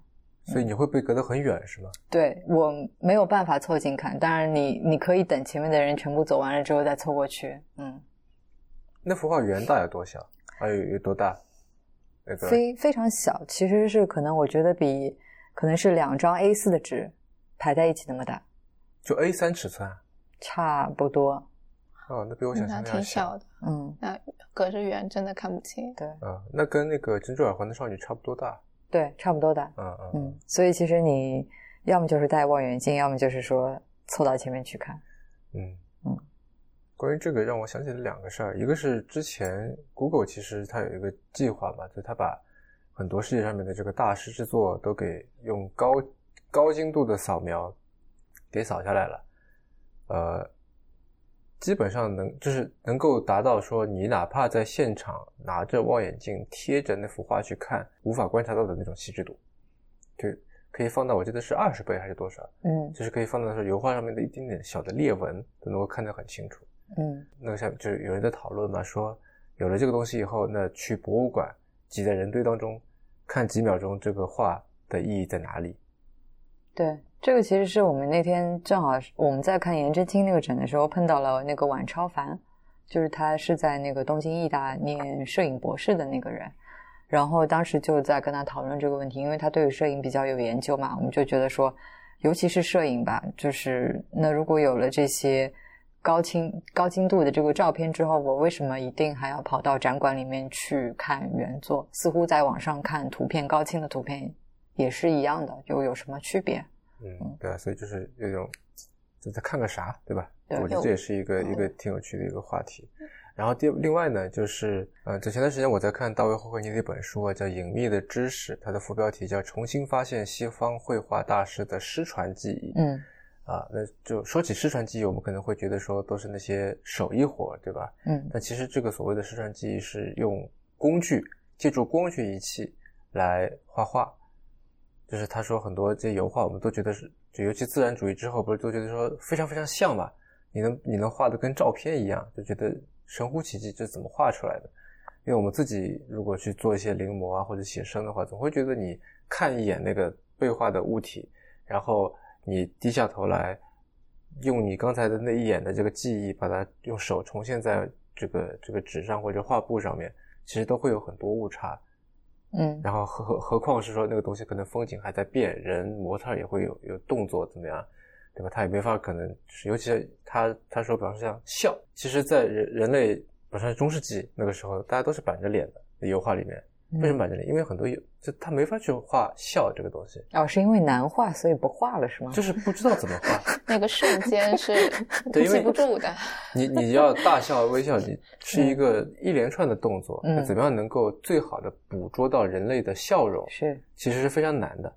所以你会被隔得很远是吗？对我没有办法凑近看，当然你你可以等前面的人全部走完了之后再凑过去。嗯，那幅画原大有多小？还有有多大？那个非非常小，其实是可能我觉得比可能是两张 A 四的纸排在一起那么大，就 A 三尺寸啊，差不多。哦，那比我想象的要挺小的，嗯，那隔着远真的看不清。对啊，那跟那个珍珠耳环的少女差不多大。对，差不多大。嗯嗯嗯，所以其实你要么就是戴望远镜，要么就是说凑到前面去看。嗯嗯。关于这个，让我想起了两个事儿，一个是之前 Google 其实它有一个计划嘛，就它把很多世界上面的这个大师之作都给用高高精度的扫描给扫下来了，呃，基本上能就是能够达到说你哪怕在现场拿着望远镜贴着那幅画去看，无法观察到的那种细致度，就可以放到我记得是二十倍还是多少，嗯。就是可以放到说油画上面的一点点小的裂纹都能够看得很清楚。嗯那个下面就是有人在讨论嘛，说有了这个东西以后，那去博物馆挤在人堆当中看几秒钟这个画的意义在哪里？对，这个其实是我们那天正好我们在看颜真卿那个展的时候碰到了那个晚超凡，就是他是在那个东京艺大念摄影博士的那个人，然后当时就在跟他讨论这个问题，因为他对于摄影比较有研究嘛，我们就觉得说，尤其是摄影吧，就是那如果有了这些高清高精度的这个照片之后，我为什么一定还要跑到展馆里面去看原作？似乎在网上看图片高清的图片也是一样的，又有什么区别？嗯，对啊，所以就是有种就在看个啥，对吧？对我觉得这也是一个一个挺有趣的一个话题。然后第另外呢，就是呃，在前段时间我在看大卫霍克尼的一本书啊，叫《隐秘的知识》，它的副标题叫《重新发现西方绘画大师的失传记忆》。嗯啊，那就说起失传记忆，我们可能会觉得说都是那些手艺活，对吧？嗯但其实这个所谓的失传记忆是用工具，借助光学仪器来画画。就是他说很多这些油画，我们都觉得是，就尤其自然主义之后，不是都觉得说非常非常像嘛？你能你能画的跟照片一样，就觉得神乎其技，这怎么画出来的？因为我们自己如果去做一些临摹啊或者写生的话，总会觉得你看一眼那个被画的物体，然后你低下头来，用你刚才的那一眼的这个记忆，把它用手重现在这个这个纸上或者画布上面，其实都会有很多误差。嗯然后何何何况是说那个东西可能风景还在变，人模特也会有有动作怎么样，对吧？他也没法可能是，尤其是他他说，比方说像笑，其实，在人人类，比方说中世纪那个时候，大家都是板着脸的油画里面，为什么板着脸？因为很多有就他没法去画笑这个东西，哦，是因为难画，所以不画了是吗？就是不知道怎么画。那个瞬间是 对因为记不住的。你你要大笑微笑，你是一个一连串的动作，嗯那怎么样能够最好的捕捉到人类的笑容，是其实是非常难的。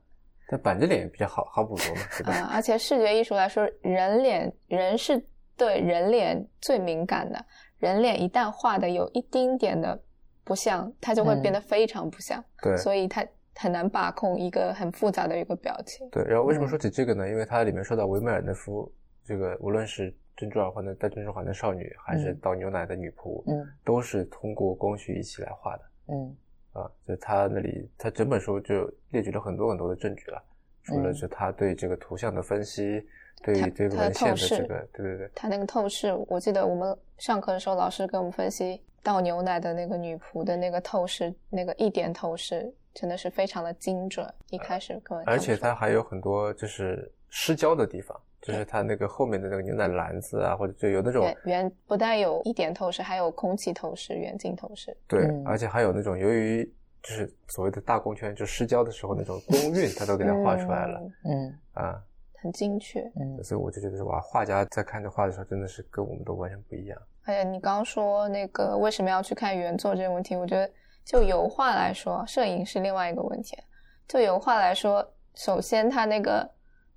但板着脸也比较好好捕捉嘛，对吧？啊、而且视觉艺术来说，人脸人是对人脸最敏感的，人脸一旦画的有一丁点的不像，它就会变得非常不像，对所以它很难把控一个很复杂的一个表情。对。然后为什么嗯说起这个呢？因为它里面说到维米尔那夫这个，无论是珍珠耳环的戴珍珠环的少女，还是嗯倒牛奶的女仆，嗯都是通过光学一起来画的嗯啊。就他那里，他整本书就列举了很多很多的证据了，除了嗯是他对这个图像的分析，对它这个献的这个，对对对。它那个透视，我记得我们上课的时候，老师给我们分析倒牛奶的那个女仆的那个透视，那个一点透视真的是非常的精准。一开始根本而且它还有很多就是失焦的地方，就是它那个后面的那个牛奶篮子啊，或者就有那种远远不但有一点透视，还有空气透视、远近透视。对，嗯而且还有那种由于就是所谓的大光圈就失焦的时候那种 光晕，它都给它画出来了嗯嗯啊，很精确。嗯所以我就觉得说哇，画家在看这画的时候真的是跟我们都完全不一样。而且你刚刚说那个为什么要去看原作这个问题，我觉得就油画来说，摄影是另外一个问题。就油画来说，首先它那个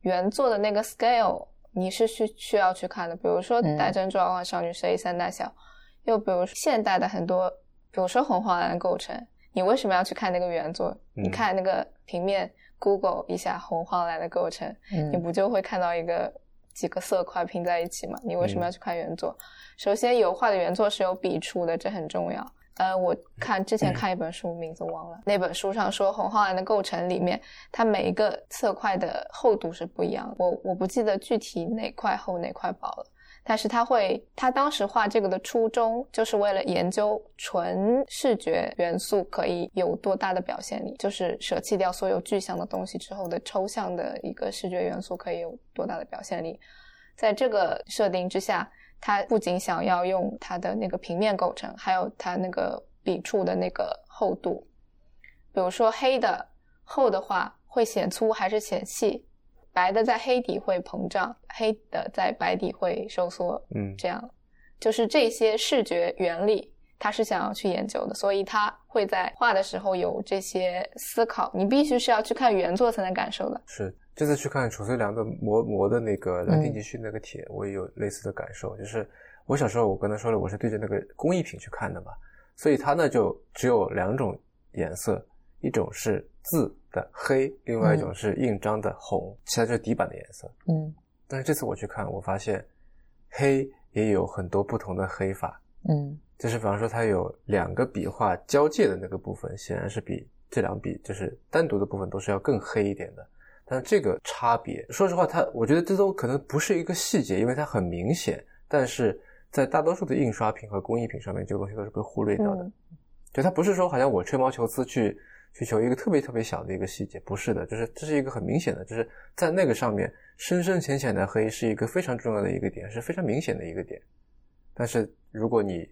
原作的那个 scale 你是需需要去看的，比如说嗯《戴珍珠耳环少女》是 A 三大小，又比如说现代的很多，比如说红黄蓝构成，你为什么要去看那个原作？嗯你看那个平面 Google 一下红黄蓝的构成，你嗯不就会看到一个几个色块拼在一起吗？你为什么嗯要去看原作？首先，油画的原作是有笔触的，这很重要。呃，我看之前看一本书，名字忘了。那本书上说红黄蓝的构成里面，它每一个色块的厚度是不一样的。我我不记得具体哪块厚哪块薄了，但是他会，他当时画这个的初衷就是为了研究纯视觉元素可以有多大的表现力，就是舍弃掉所有具象的东西之后的抽象的一个视觉元素可以有多大的表现力。在这个设定之下，他不仅想要用它的那个平面构成，还有它那个笔触的那个厚度。比如说黑的厚的话会显粗还是显细，白的在黑底会膨胀，黑的在白底会收缩。嗯这样就是这些视觉原理，他是想要去研究的，所以他会在画的时候有这些思考。你必须是要去看原作才能感受的。是这次去看褚遂良的磨磨的那个《兰亭集序》那个帖，我也有类似的感受。就是我小时候，我跟他说了，我是对着那个工艺品去看的嘛，所以他呢就只有两种颜色，一种是字的黑，另外一种是印章的红，其他就是底板的颜色。嗯但是这次我去看，我发现黑也有很多不同的黑法，嗯就是比方说它有两个笔画交界的那个部分，显然是比这两笔就是单独的部分都是要更黑一点的。但这个差别，说实话，它我觉得这都可能不是一个细节，因为它很明显。但是在大多数的印刷品和工艺品上面，这个东西都是被忽略掉的。嗯就它不是说好像我吹毛求疵去去求一个特别特别小的一个细节，不是的，就是这是一个很明显的，就是在那个上面深深浅浅的黑是一个非常重要的一个点，是非常明显的一个点。但是如果你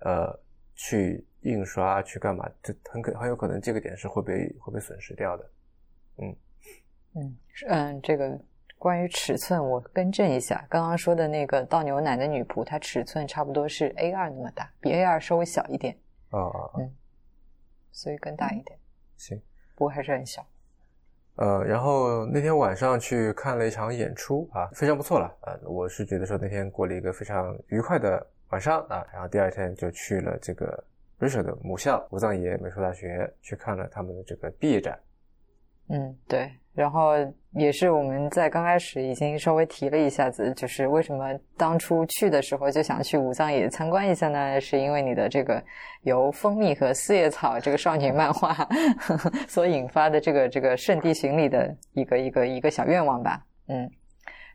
呃去印刷去干嘛，这很可很有可能这个点是会被会被损失掉的。嗯嗯嗯，这个关于尺寸，我更正一下，刚刚说的那个倒牛奶的女仆，她尺寸差不多是 A 二那么大，比 A 二稍微小一点，啊啊啊！所以更大一点，行，不过还是很小。呃，然后那天晚上去看了一场演出啊，非常不错了啊、呃我是觉得说那天过了一个非常愉快的晚上啊，然后第二天就去了这个 Richard 的母校武藏野美术大学去看了他们的这个毕业展。嗯，对。然后也是我们在刚开始已经稍微提了一下子，就是为什么当初去的时候就想去武藏野参观一下呢？是因为你的这个由蜂蜜和四叶草这个少女漫画 所引发的这个这个圣地巡礼的一个一个一个小愿望吧。嗯，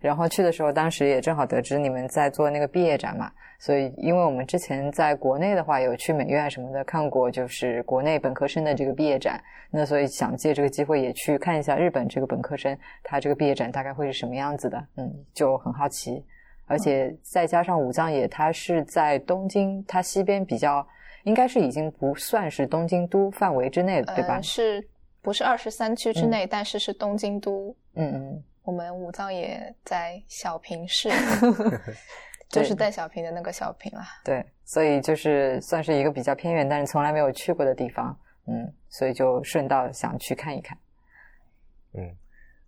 然后去的时候，当时也正好得知你们在做那个毕业展嘛，所以因为我们之前在国内的话有去美院什么的看过，就是国内本科生的这个毕业展，那所以想借这个机会也去看一下日本这个本科生他这个毕业展大概会是什么样子的，嗯，就很好奇，而且再加上武藏野，它是在东京，它西边比较应该是已经不算是东京都范围之内的，对吧呃？是不是二十三区之内？但是是东京都。嗯嗯，我们武藏野在小平市，就是邓小平的那个小平啦。对，所以就是算是一个比较偏远，但是从来没有去过的地方，嗯，所以就顺道想去看一看。嗯，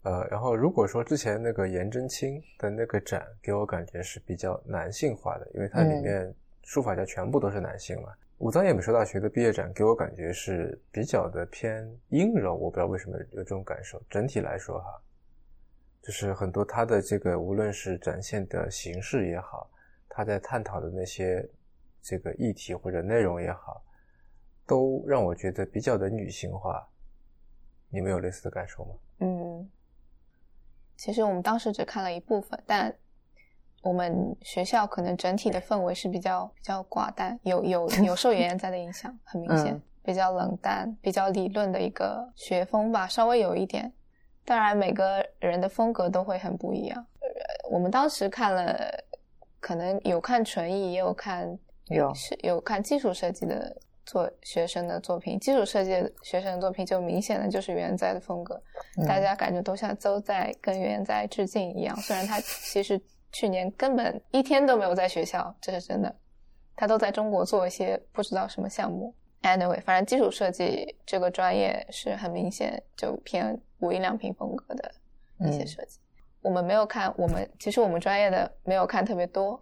呃，然后如果说之前那个颜真卿的那个展给我感觉是比较男性化的，因为它里嗯面书法家全部都是男性嘛。武藏野美术大学的毕业展给我感觉是比较的偏阴柔，我不知道为什么有这种感受。整体来说哈，就是很多他的这个无论是展现的形式也好，他在探讨的那些这个议题或者内容也好，都让我觉得比较的女性化。你们有类似的感受吗？嗯，其实我们当时只看了一部分，但我们学校可能整体的氛围是比较比较寡淡，有有有受原研在的影响，很明显，嗯比较冷淡、比较理论的一个学风吧，稍微有一点。当然，每个人的风格都会很不一样。呃我们当时看了，可能有看纯艺，也有看有是有看基础设计的作学生的作品，基础设计的学生的作品就明显的就是原在的风格，嗯大家感觉都像都在跟原在致敬一样。虽然他其实去年根本一天都没有在学校，这是真的，他都在中国做一些不知道什么项目。Anyway，反正基础设计这个专业是很明显就偏无印良品风格的一些嗯设计。我们没有看，我们其实我们专业的没有看特别多，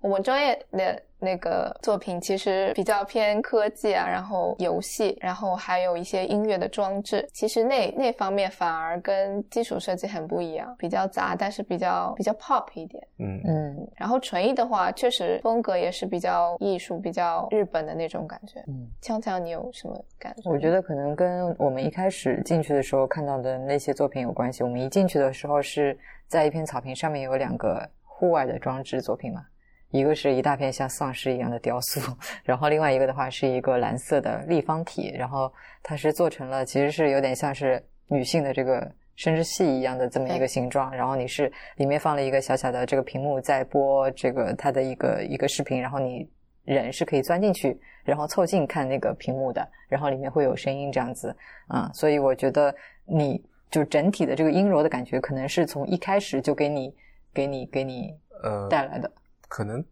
我们专业的那个作品其实比较偏科技啊，然后游戏，然后还有一些音乐的装置。其实那那方面反而跟基础设计很不一样，比较杂，但是比较比较 pop 一点。嗯嗯然后纯艺的话，确实风格也是比较艺术、比较日本的那种感觉。嗯，锵锵，你有什么感觉？我觉得可能跟我们一开始进去的时候看到的那些作品有关系。我们一进去的时候是在一片草坪上面有两个户外的装置作品嘛，一个是一大片像丧尸一样的雕塑，然后另外一个的话是一个蓝色的立方体，然后它是做成了其实是有点像是女性的这个生殖器一样的这么一个形状，然后你是里面放了一个小小的这个屏幕在播这个它的一个一个视频，然后你人是可以钻进去，然后凑近看那个屏幕的，然后里面会有声音这样子啊、所以我觉得你就整体的这个阴柔的感觉，可能是从一开始就给你给你给你呃，带来的。可能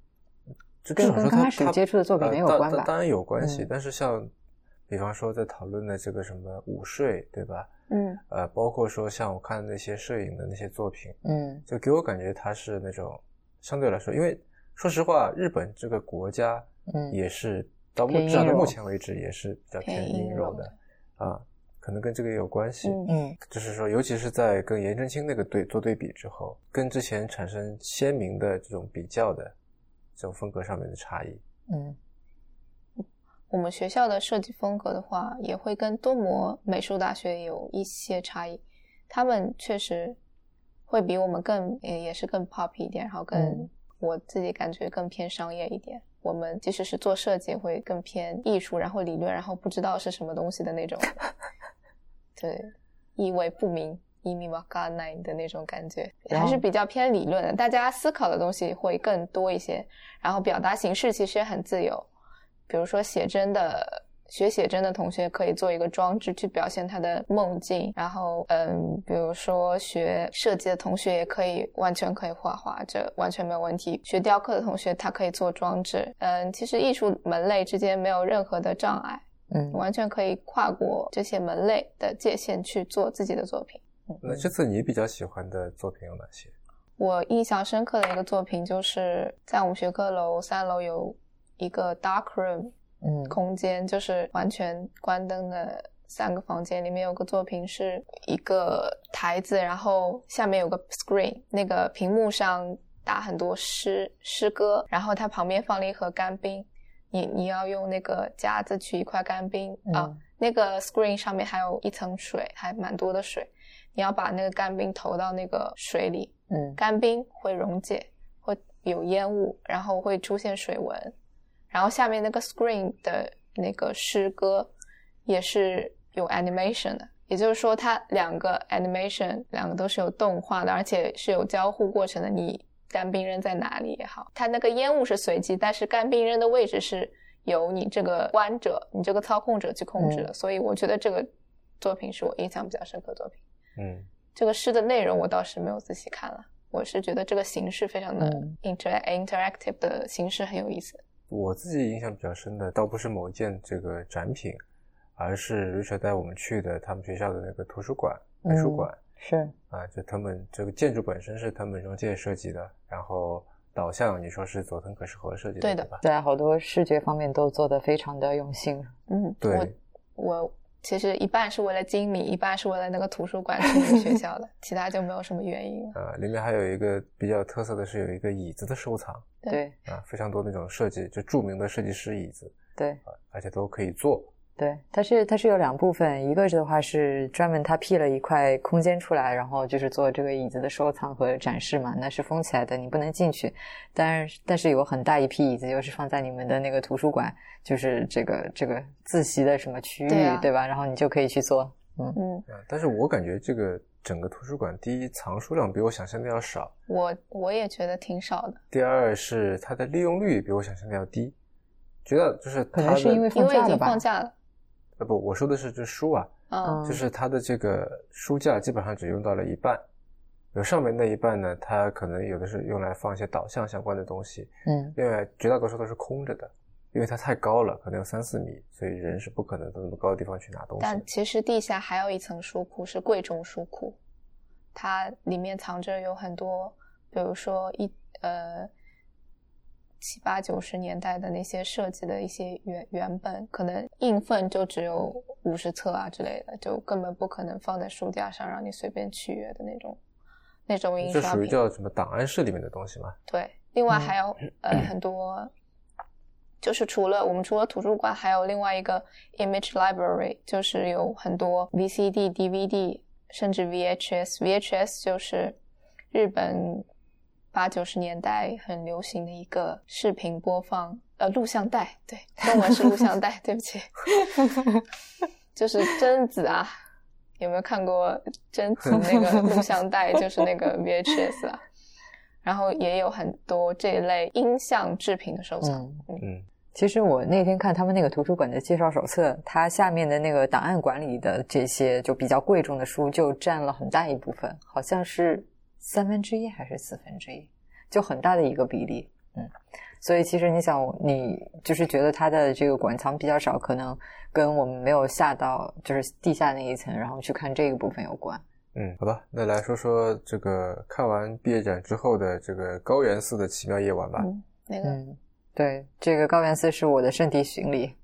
就跟至少说他跟刚开始接触的作品没有关吧当当然有关系，嗯。但是像比方说在讨论的这个什么午睡，对吧？嗯。呃，包括说像我看那些摄影的那些作品，嗯。就给我感觉它是那种相对来说，因为说实话，日本这个国家嗯。也是到目至少到目前为止也是比较偏阴柔的。啊，可能跟这个也有关系。嗯嗯就是说，尤其是在跟颜真卿那个对做对比之后，跟之前产生鲜明的这种比较的这种风格上面的差异。嗯我们学校的设计风格的话，也会跟多摩美术大学有一些差异。他们确实会比我们更也也是更 pop 一点，然后更、嗯我自己感觉更偏商业一点。我们即使是做设计，会更偏艺术，然后理论，然后不知道是什么东西的那种，对，意味不明。意味わかんない的那种感觉，然后还是比较偏理论的。大家思考的东西会更多一些，然后表达形式其实也很自由。比如说写真的学写真的同学可以做一个装置去表现他的梦境，然后嗯，比如说学设计的同学也可以完全可以画画，这完全没有问题。学雕刻的同学他可以做装置，嗯，其实艺术门类之间没有任何的障碍， 嗯完全可以跨过这些门类的界限去做自己的作品。那这次你比较喜欢的作品有哪些？我印象深刻的一个作品就是在我们学科楼三楼有一个 dark room，嗯空间，就是完全关灯的三个房间，里面有个作品是一个台子，然后下面有个 screen，那个屏幕上打很多诗诗歌，然后它旁边放了一盒干冰，你你要用那个夹子取一块干冰、啊嗯，那个 screen 上面还有一层水，还蛮多的水，你要把那个干冰投到那个水里，嗯干冰会溶解，会有烟雾，然后会出现水纹，然后下面那个 screen 的那个诗歌也是有 animation 的，也就是说它两个 animation 两个都是有动画的，而且是有交互过程的。你干冰扔在哪里也好，它那个烟雾是随机，但是干冰扔的位置是由你这个观者、你这个操控者去控制的。所以我觉得这个作品是我印象比较深刻的作品。嗯，这个诗的内容我倒是没有仔细看了，我是觉得这个形式非常的嗯 inter、interactive 的形式很有意思。我自己印象比较深的，倒不是某一件这个展品，而是 Richard 带我们去的他们学校的那个图书馆、美术馆。是啊，就他们这个建筑本身是他们中介设计的，然后导向你说是佐藤可士和设计的，对的吧？对，好多视觉方面都做得非常的用心。嗯，对我我其实一半是为了精米，一半是为了那个图书馆去那个学校的，其他就没有什么原因了。啊，里面还有一个比较有特色的是有一个椅子的收藏对对啊，非常多那种设计，就著名的设计师椅子对啊，而且都可以坐。对，它是它是有两部分，一个是的话是专门它辟了一块空间出来，然后就是做这个椅子的收藏和展示嘛，那是封起来的，你不能进去。但是但是有很大一批椅子又是放在你们的那个图书馆，就是这个这个自习的什么区域，对啊吧？然后你就可以去做。嗯嗯，啊，但是我感觉这个整个图书馆，第一藏书量比我想象的要少，我我也觉得挺少的，第二是它的利用率比我想象的要低。觉得就是可它是因为因为已经放假了吧？放假了。呃不，我说的是这书啊，嗯嗯就是它的这个书架基本上只用到了一半，有上面那一半呢，它可能有的是用来放一些导向相关的东西，嗯。另外绝大多数都是空着的，因为它太高了，可能有三四米，所以人是不可能到那么高的地方去拿东西。但其实地下还有一层书库，是贵重书库，它里面藏着有很多，比如说一呃七八九十年代的那些设计的一些原原本，可能印份就只有五十册啊之类的，就根本不可能放在书架上让你随便取阅的那种那种印这属于。叫什么档案室里面的东西吗？对，另外嗯还有、呃很多，就是除了我们除了图书馆，还有另外一个 image library，就是有很多 VCD、DVD，甚至 VHS。VHS 就是日本八九十年代很流行的一个视频播放，呃，录像带，对，中文是录像带，对不起，就是贞子啊。有没有看过贞子那个录像带？就是那个 VHS 啊。然后也有很多这一类音像制品的收藏。嗯嗯其实我那天看他们那个图书馆的介绍手册，它下面的那个档案管理的这些就比较贵重的书，就占了很大一部分，好像是三分之一还是四分之一，就很大的一个比例。嗯，所以其实你想，你就是觉得它的这个馆藏比较少，可能跟我们没有下到就是地下那一层，然后去看这个部分有关。嗯，好吧，那来说说这个看完毕业展之后的这个高原寺的奇妙夜晚吧。嗯，那个嗯，对，这个高原寺是我的圣地巡礼，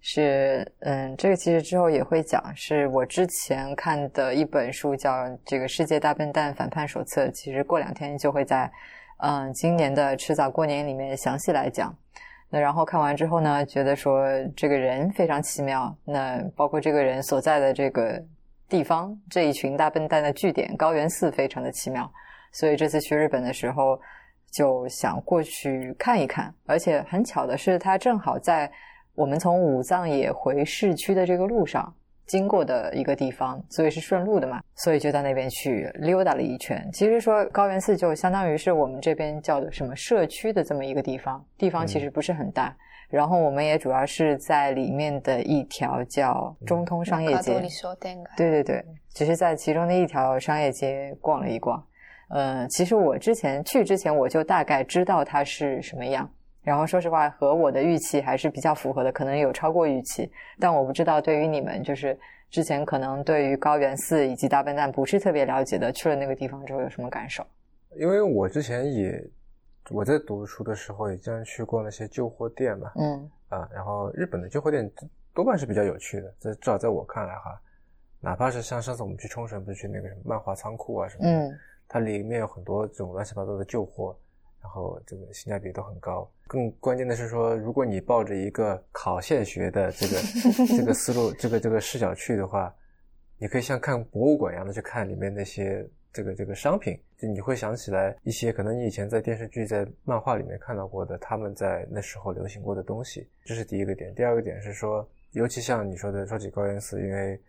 是嗯，这个其实之后也会讲，是我之前看的一本书，叫《这个世界大笨蛋反叛手册》，其实过两天就会在嗯今年的迟早过年里面详细来讲。那然后看完之后呢，觉得说这个人非常奇妙，那包括这个人所在的这个地方，这一群大笨蛋的据点高原寺非常的奇妙，所以这次去日本的时候。就想过去看一看，而且很巧的是，他正好在我们从武藏野回市区的这个路上经过的一个地方，所以是顺路的嘛，所以就到那边去溜达了一圈。其实说高原寺就相当于是我们这边叫的什么社区的这么一个地方，地方其实不是很大。然后我们也主要是在里面的一条叫中通商业街，对对对，只是在其中的一条商业街逛了一逛。呃，其实我之前去之前我就大概知道它是什么样，然后说实话和我的预期还是比较符合的，可能有超过预期，但我不知道对于你们就是之前可能对于高原寺以及大笨蛋不是特别了解的，去了那个地方之后有什么感受？因为我之前也我在读书的时候也经常去过那些旧货店嘛，嗯啊，然后日本的旧货店多半是比较有趣的，这至少在我看来哈，哪怕是像上次我们去冲绳不是去那个什么漫画仓库啊什么的。嗯它里面有很多这种乱七八糟的旧货，然后这个性价比都很高。更关键的是说，如果你抱着一个考现学的这个 这个思路、这个这个视角去的话，你可以像看博物馆一样的去看里面那些这个这个商品，就你会想起来一些可能你以前在电视剧、在漫画里面看到过的，他们在那时候流行过的东西。这是第一个点。第二个点是说，尤其像你说的说起高原寺，因为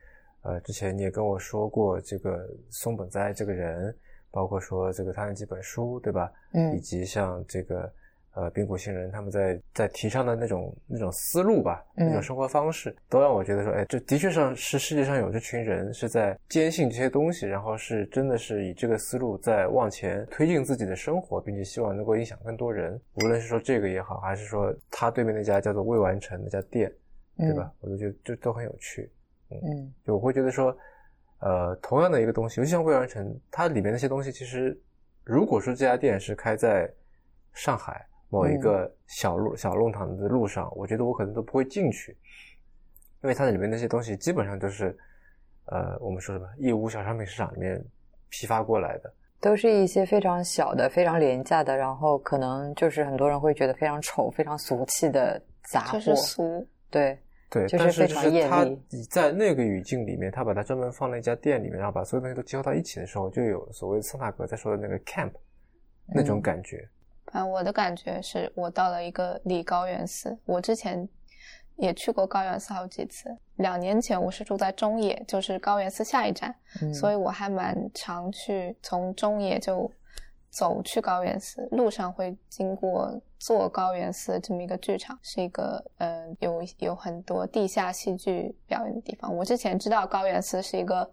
呃之前你也跟我说过这个松本哉这个人。包括说这个他那几本书，对吧？嗯以及像这个呃冰谷星人他们在在提倡的那种那种思路吧，嗯那种生活方式，都让我觉得说，哎，这的确上是世界上有这群人是在坚信这些东西，然后是真的是以这个思路在往前推进自己的生活，并且希望能够影响更多人。无论是说这个也好，还是说他对面那家叫做未完成那家店，对吧？我都觉得就都很有趣。嗯就我会觉得说。呃，同样的一个东西，尤其像未完成，它里面那些东西，其实如果说这家店是开在上海某一个小路、小弄堂的路上，我觉得我可能都不会进去，因为它的里面那些东西基本上都是呃，我们说什么义乌小商品市场里面批发过来的，都是一些非常小的、非常廉价的，然后可能就是很多人会觉得非常丑、非常俗气的杂货，就是俗，对。对，就是但是非常就是他艳丽在那个语境里面，他把它专门放在一家店里面，然后把所有东西都集合到一起的时候，就有所谓桑塔格在说的那个 camp 那种感觉。反正我的感觉是我到了一个里高原寺，我之前也去过高原寺好几次。两年前我是住在中野，就是高原寺下一站，嗯所以我还蛮常去从中野就走去高原寺，路上会经过坐高原寺这么一个剧场，是一个呃有有很多地下戏剧表演的地方。我之前知道高原寺是一个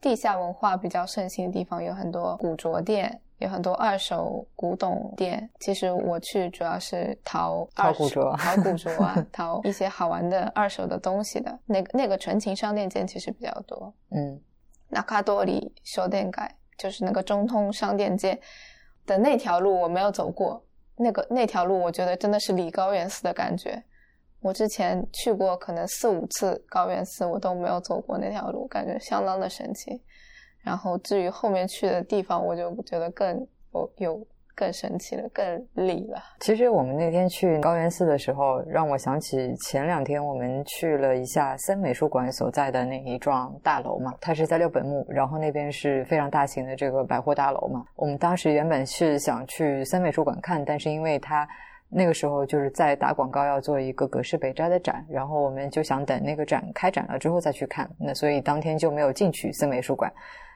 地下文化比较盛行的地方，有很多古着店，有很多二手古董店。其实我去主要是淘二淘古着淘古着啊，淘一些好玩的二手的东西的。那个那个纯情商店街其实比较多。嗯那卡多里商店街就是那个中通商店街的那条路，我没有走过。那个那条路，我觉得真的是离高原寺的感觉。我之前去过可能四五次高原寺，我都没有走过那条路，感觉相当的神奇。然后至于后面去的地方，我就觉得更有有更神奇了，更离了。其实我们那天去高原寺的时候，让我想起前两天我们去了一下森美术馆所在的那一幢大楼嘛，它是在六本木，然后那边是非常大型的这个百货大楼嘛。我们当时原本是想去森美术馆看，但是因为它那个时候就是在打广告要做一个葛饰北斋的展，然后我们就想等那个展开展了之后再去看，那所以当天就没有进去森美术馆。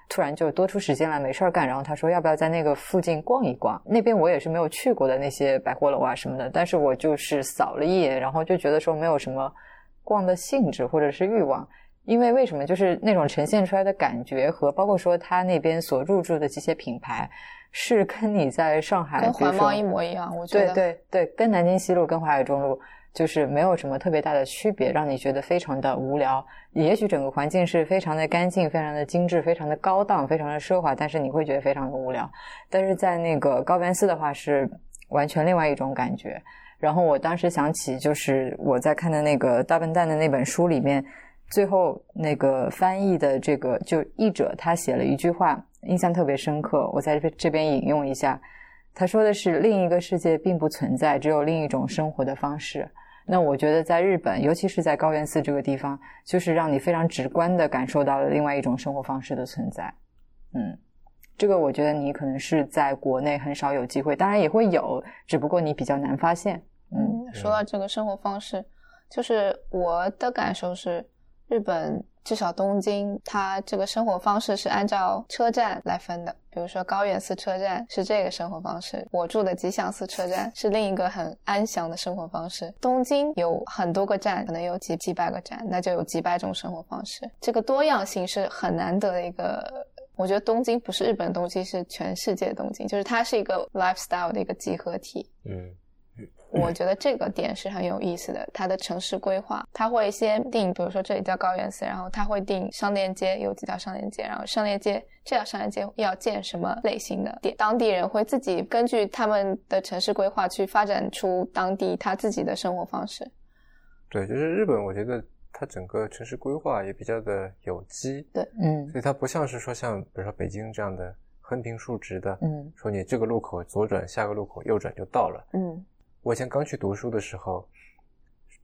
突然就多出时间来没事儿干，然后他说要不要在那个附近逛一逛？那边我也是没有去过的那些百货楼啊什么的，但是我就是扫了一眼，然后就觉得说没有什么逛的兴致或者是欲望，因为为什么？就是那种呈现出来的感觉和包括说他那边所入驻的这些品牌，是跟你在上海跟环贸一模一样，我觉对得。对对，跟南京西路跟淮海中路就是没有什么特别大的区别，让你觉得非常的无聊。也许整个环境是非常的干净、非常的精致、非常的高档、非常的奢华，但是你会觉得非常的无聊。但是在那个高原寺的话，是完全另外一种感觉。然后我当时想起，就是我在看的那个大笨蛋的那本书里面，最后那个翻译的这个就译者他写了一句话，印象特别深刻，我在这这边引用一下。他说的是另一个世界并不存在，只有另一种生活的方式。那我觉得在日本，尤其是在高原寺这个地方，就是让你非常直观的感受到了另外一种生活方式的存在。嗯，这个我觉得你可能是在国内很少有机会，当然也会有，只不过你比较难发现。嗯嗯，说到这个生活方式，就是我的感受是，日本至少东京，它这个生活方式是按照车站来分的。比如说高原寺车站是这个生活方式，我住的吉祥寺车站是另一个很安详的生活方式。东京有很多个站，可能有几几百个站，那就有几百种生活方式。这个多样性是很难得的一个。我觉得东京不是日本东京，是全世界东京，就是它是一个 lifestyle 的一个集合体。嗯我觉得这个点是很有意思的，它的城市规划，它会先定，比如说这里叫高原寺，然后它会定商店街有几条商店街，然后商店街这条商店街要建什么类型的店，当地人会自己根据他们的城市规划去发展出当地他自己的生活方式。对，就是日本，我觉得它整个城市规划也比较的有机，对嗯。所以它不像是说像比如说北京这样的横平竖直的，嗯。说你这个路口左转，下个路口右转就到了。嗯我以前刚去读书的时候，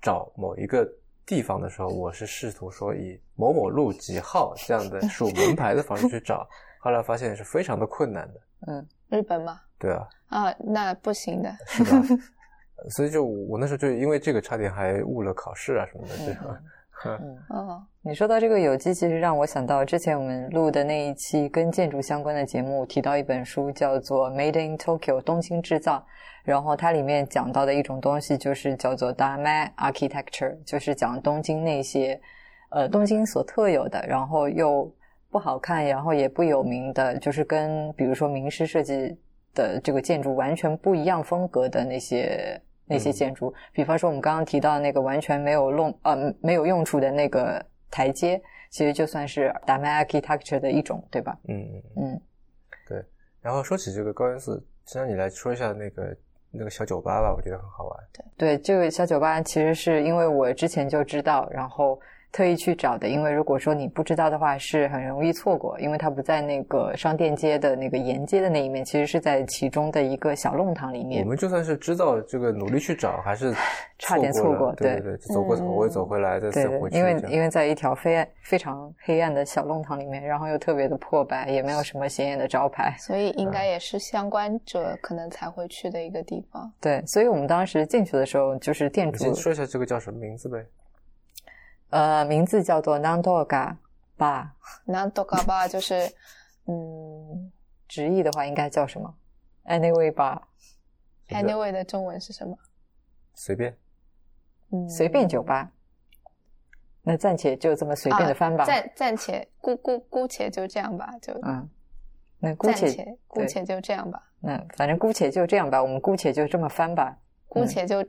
找某一个地方的时候，我是试图说以某某路几号这样的 数门牌的方式去找，后来发现是非常的困难的。嗯日本嘛，对啊，啊，那不行的。是吧？所以就我那时候就因为这个差点还误了考试啊什么的，对吧。嗯。哦，你说到这个有机，其实让我想到之前我们录的那一期跟建筑相关的节目，提到一本书叫做《Made in Tokyo》东京制造，然后它里面讲到的一种东西就是叫做 d a m a Architecture，就是讲东京那些呃东京所特有的，然后又不好看，然后也不有名的，就是跟比如说名师设计的这个建筑完全不一样风格的那些。那些嗯建筑，比方说我们刚刚提到那个完全没有用呃没有用处的那个台阶，其实就算是达麦 architecture 的一种，对吧？嗯嗯。嗯然后说起这个高原寺，先让你来说一下那个那个小酒吧吧，我觉得很好玩。对对，这个小酒吧其实是因为我之前就知道，然后特意去找的。因为如果说你不知道的话，是很容易错过，因为它不在那个商店街的那个沿街的那一面，其实是在其中的一个小弄堂里面我。们就算是知道这个，努力去找，还是 差点错错过对对对，就走过头位，嗯走回来，再走回，去。因为因为在一条非暗非常黑暗的小弄堂里面，然后又特别的破败，也没有什么显眼的招牌。所以应该也是相关者可能才会去的一个地方。对，所以我们当时进去的时候，就是店主说一下这个叫什么名字呗？呃，名字叫做 Nandoga Bar，那多嘎巴就是，嗯直译的话应该叫什么？Anyway 是，anyway 的中文是什么？随便。嗯，随便酒吧。那暂且就这么随便的翻吧。啊暂暂且姑姑姑且就这样吧，就嗯，那姑且且姑且就这样吧，那反正姑且就这样吧，我们姑且就这么翻吧。姑且就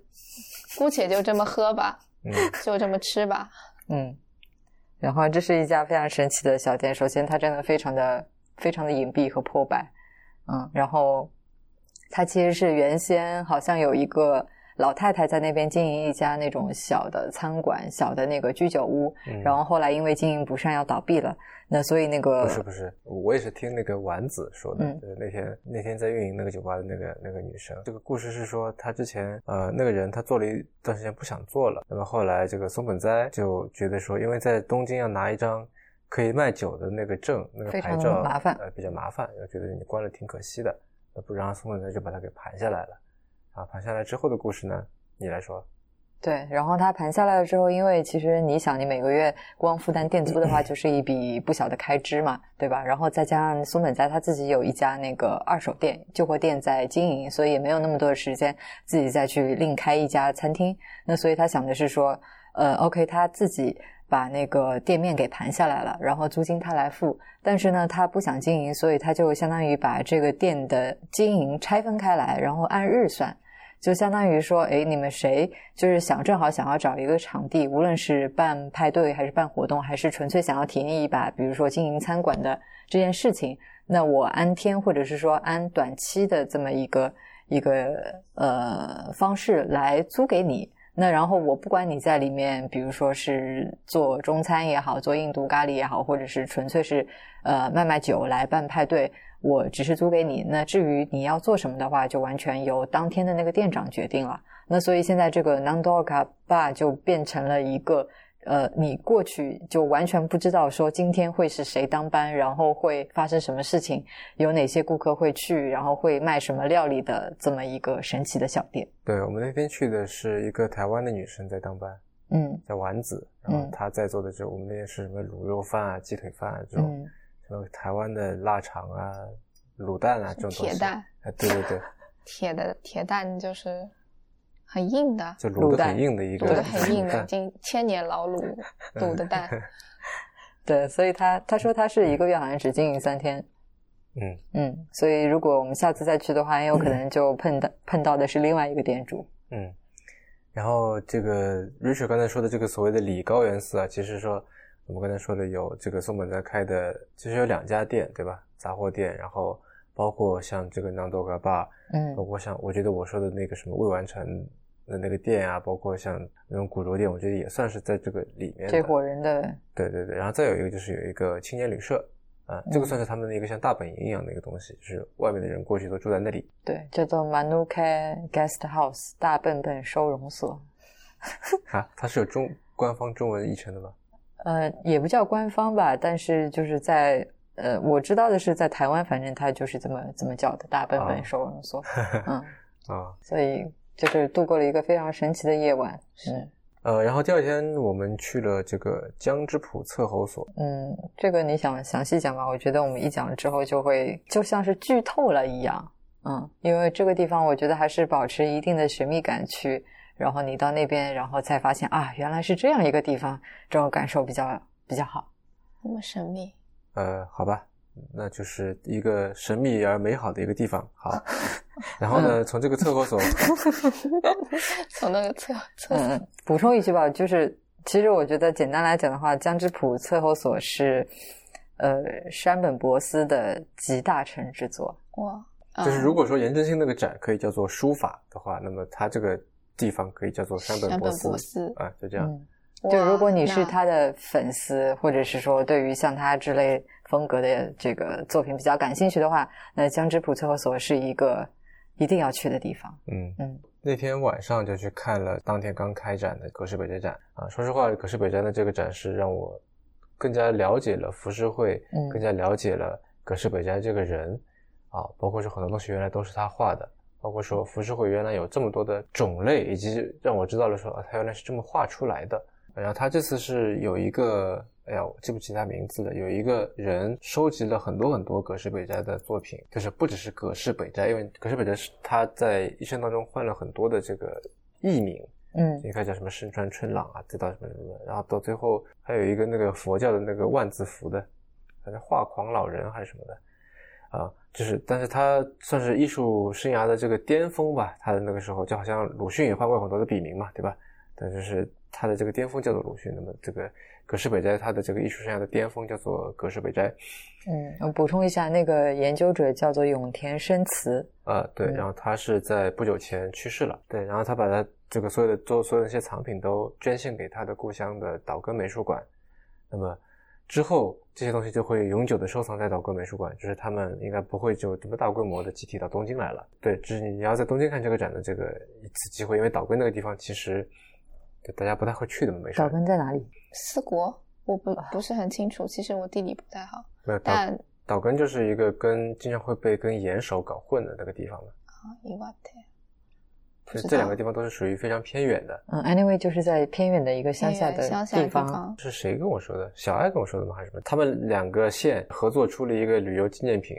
姑且就这么喝吧，嗯，就这么吃吧。嗯，然后这是一家非常神奇的小店。首先，它真的非常的非常的隐蔽和破败，嗯，然后它其实是原先好像有一个老太太在那边经营一家那种小的餐馆、小的那个居酒屋，嗯然后后来因为经营不善要倒闭了，那所以那个不是不是，我也是听那个丸子说的，嗯就是那天那天在运营那个酒吧的那个那个女生，这个故事是说她之前呃那个人他做了一段时间不想做了，那么后来这个松本哉就觉得说，因为在东京要拿一张可以卖酒的那个证那个牌照麻烦呃比较麻烦，又觉得你关了挺可惜的，那不然松本哉就把它给盘下来了。啊，盘下来之后的故事呢，你来说。对，然后它盘下来了之后，因为其实你想，你每个月光负担店租的话，就是一笔不小的开支嘛，对吧？然后再加上松本家他自己有一家那个二手店、旧货店在经营，所以也没有那么多的时间自己再去另开一家餐厅。那所以他想的是说，呃，OK，他自己把那个店面给盘下来了，然后租金他来付。但是呢，他不想经营，所以他就相当于把这个店的经营拆分开来，然后按日算。就相当于说，哎，你们谁就是想正好想要找一个场地，无论是办派对还是办活动，还是纯粹想要体验一把，比如说经营餐馆的这件事情，那我按天或者是说按短期的这么一个一个呃方式来租给你。那然后我不管你在里面，比如说是做中餐也好，做印度咖喱也好，或者是纯粹是呃卖卖酒来办派对。我只是租给你，那至于你要做什么的话，就完全由当天的那个店长决定了。那所以现在这个 Nandoka Bar 就变成了一个，呃，你过去就完全不知道说今天会是谁当班，然后会发生什么事情，有哪些顾客会去，然后会卖什么料理的这么一个神奇的小店。对我们那天去的是一个台湾的女生在当班，嗯叫丸子，然后她在做的就我们那边是什么卤肉饭啊、鸡腿饭啊这种。就台湾的腊肠啊、卤蛋啊这种东西，铁蛋啊，对对对，铁的铁蛋就是很硬的，就卤的很硬的一个，卤的很硬的，经千年老卤卤的蛋。对，所以他他说他是一个月好像只经营三天，嗯嗯，所以如果我们下次再去的话，很有可能就碰到碰到的是另外一个店主。嗯，然后这个 Richard 刚才说的这个所谓的里高原寺啊，其实说。我们刚才说的有这个松本在开的，其实有两家店，对吧？杂货店，然后包括像这个 Nandoga Bar，嗯，包括像我觉得我说的那个什么未完成的那个店啊，包括像那种古着店，我觉得也算是在这个里面。这伙人的，对对对。然后再有一个就是有一个青年旅社，啊，这个算是他们的一个像大本营一样的一个东西，就是外面的人过去都住在那里。对，叫做 Manuka Guest House 大笨笨收容所。啊，它是有中官方中文译成的吗？呃，也不叫官方吧，但是就是在呃，我知道的是在台湾，反正它就是这么这么叫的大笨笨收容所，嗯啊，所以就是度过了一个非常神奇的夜晚，是呃，然后第二天我们去了这个江之浦测候所，嗯，这个你想详细讲吧？我觉得我们一讲之后就会就像是剧透了一样，嗯，因为这个地方我觉得还是保持一定的神秘感去。然后你到那边，然后才发现啊，原来是这样一个地方，这种感受比较比较好。那么神秘？呃，好吧，那就是一个神秘而美好的一个地方。好，然后呢，从这个厕所，从那个厕厕嗯，补充一句吧，就是其实我觉得简单来讲的话，江之浦厕候所是呃山本博司的集大成之作。哇，就是如果说颜真卿那个展可以叫做书法的话，那么他这个。地方可以叫做山本博司啊，就这样。就如果你是他的粉丝，或者是说对于像他之类风格的这个作品比较感兴趣的话，那江之浦厕后所是一个一定要去的地方。嗯嗯，那天晚上就去看了当天刚开展的葛饰北斋展啊。说实话，葛饰北斋的这个展示让我更加了解了浮世绘，更加了解了葛饰北斋这个人啊，包括说很多东西原来都是他画的。包括说浮世绘原来有这么多的种类，以及让我知道了说啊，它原来是这么画出来的。然后他这次是有一个，哎呀，我记不起他名字了。有一个人收集了很多很多葛饰北斋的作品，就是不只是葛饰北斋，因为葛饰北斋是他在一生当中换了很多的这个艺名，嗯，一开始叫什么身川春朗啊，再到什么什么，然后到最后还有一个那个佛教的那个万字符的，反正画狂老人还是什么的。啊，就是，但是他算是艺术生涯的这个巅峰吧。他的那个时候，就好像鲁迅也换过很多的笔名嘛，对吧？但就是他的这个巅峰叫做鲁迅。那么这个葛饰北斋，他的这个艺术生涯的巅峰叫做葛饰北斋。嗯，我补充一下，那个研究者叫做永田生慈。啊，对，然后他是在不久前去世了。对，然后他把他这个所有的做所有的一些藏品都捐献给他的故乡的岛根美术馆。那么。之后这些东西就会永久的收藏在岛根美术馆，就是他们应该不会就这么大规模的集体到东京来了。对，就是你要在东京看这个展的这个一次机会，因为岛根那个地方其实大家不太会去的嘛，没事。岛根在哪里？四国，我不不是很清楚，其实我地理不太好。没有，但岛根就是一个跟经常会被跟岩手搞混的那个地方嘛。啊，伊瓦特。不知道这两个地方都是属于非常偏远的。嗯，anyway 就是在偏远的一个乡下的偏远乡下的地方。是谁跟我说的？小爱跟我说的吗？还是什么？他们两个县合作出了一个旅游纪念品，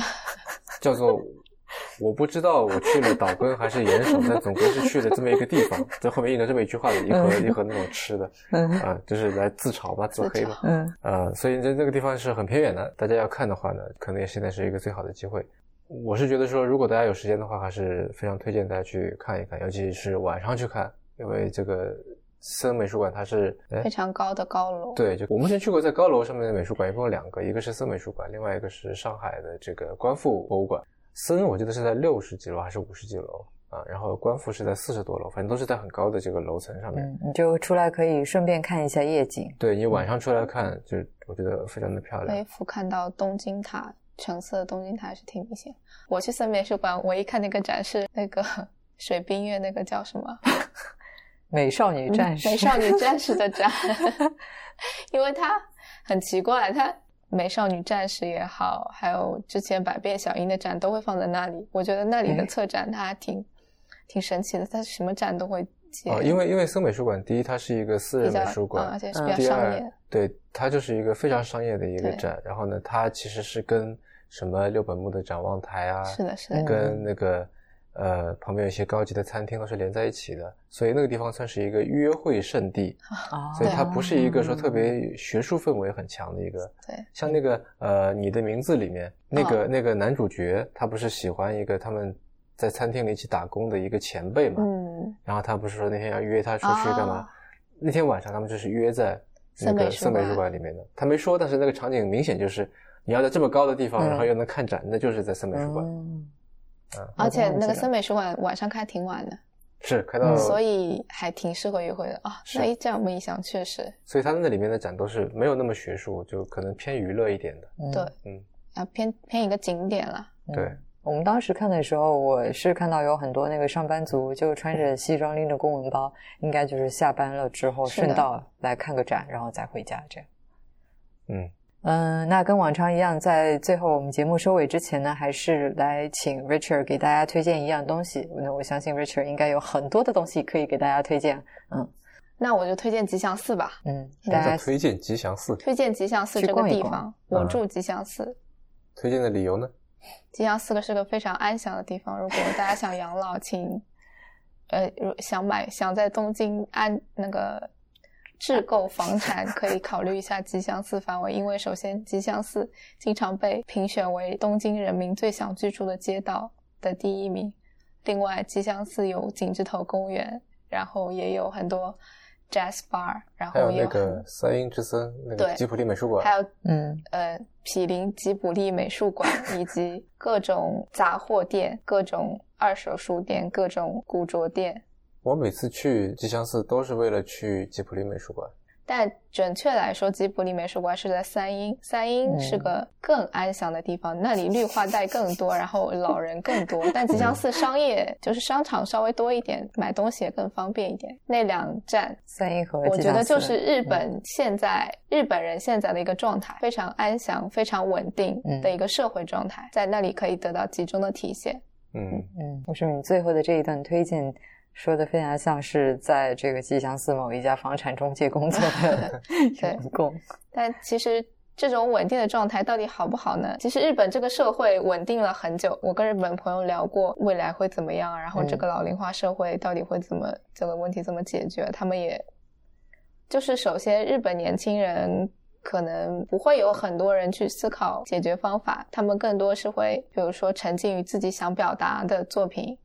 叫做“我不知道我去了岛根还是岩手，但总归是去了这么一个地方”。在后面印了这么一句话的一盒一盒那种吃的嗯啊，就是来自嘲吧，自黑吧。嗯呃，所以在这个地方是很偏远的，大家要看的话呢，可能也现在是一个最好的机会。我是觉得说，如果大家有时间的话，还是非常推荐大家去看一看，尤其是晚上去看，因为这个森美术馆它是哎非常高的高楼。对，就我目前去过在高楼上面的美术馆，一共有两个，一个是森美术馆，另外一个是上海的这个观复博物馆。森我记得是在六十几楼还是五十几楼啊，然后观复是在四十多楼，反正都是在很高的这个楼层上面。嗯，你就出来可以顺便看一下夜景。对你晚上出来看，就我觉得非常的漂亮。可以俯瞰到东京塔，橙色的东京塔是挺明显。我去森美术馆，我一看那个展是那个 水冰月那个叫什么？美少女战士，美少女 战士的展，因为它很奇怪，它美少女战士也好，还有之前百变小樱的展都会放在那里。我觉得那里的哎策展它还挺挺神奇的，它什么展都会接。哦，因为因为森美术馆，第一它是一个私人美术馆，嗯而且是嗯比较商业。，对它就是一个非常商业的一个展。然后呢，它其实是跟什么六本木的展望台啊，是的，是的，跟那个呃旁边有一些高级的餐厅都是连在一起的，所以那个地方算是一个约会圣地。哦所以它不是一个说特别学术氛围很强的一个。对，像那个呃，你的名字里面那个、哦那个男主角，他不是喜欢一个他们在餐厅里一起打工的一个前辈嘛？嗯，然后他不是说那天要约他出去干嘛？哦那天晚上他们就是约在那个森美术馆里面的。他没说，但是那个场景明显就是你要在这么高的地方，嗯然后又能看展，那就是在森美术馆。嗯而且那个森美美术馆晚上开挺晚的，是开到，嗯所以还挺适合约会的啊。是那一这样我们一想，确实，所以他那里面的展都是没有那么学术，就可能偏娱乐一点的。对，嗯，啊偏偏一个景点了。对。我们当时看的时候，我是看到有很多那个上班族就穿着西装拎着公文包，应该就是下班了之后顺道来看个展，然后再回家这样。嗯，嗯，那跟往常一样，在最后我们节目收尾之前呢，还是来请 Richard 给大家推荐一样东西。那我相信 Richard 应该有很多的东西可以给大家推荐。嗯那我就推荐吉祥寺吧。嗯，嗯大家推荐吉祥寺，推荐吉祥寺这个地方，我住吉祥寺。推荐的理由呢？吉祥寺是个非常安详的地方，如果大家想养老，请呃如想买想在东京安那个置购房产，可以考虑一下吉祥寺范围，因为首先吉祥寺经常被评选为东京人民最想居住的街道的第一名。另外，吉祥寺有景之头公园，然后也有很多 jazz bar，然还有那后也有很个三英之森，那个吉普力美术馆，还有嗯呃毗邻吉卜力美术馆以及各种杂货店、各种二手书店、各种古着店。我每次去吉祥寺都是为了去吉普力美术馆。但准确来说，吉卜力美术馆是在三英，三英嗯是个更安详的地方，那里绿化带更多，然后老人更多。但吉祥寺商业就是商场稍微多一点，买东西也更方便一点。那两站三英和我觉得就是日本现在、日本人现在的一个状态，非常安详、非常稳定嗯的一个社会状态，在那里可以得到集中的体现。嗯，嗯，我说你最后的这一段推荐说的非常像是在这个吉祥寺某一家房产中介工作的 对员工。但其实这种稳定的状态到底好不好呢？其实日本这个社会稳定了很久，我跟日本朋友聊过未来会怎么样，然后这个老龄化社会到底会怎么、这个问题怎么解决，他们也就是首先日本年轻人。可能不会有很多人去思考解决方法，他们更多是会，比如说沉浸于自己想表达的作品，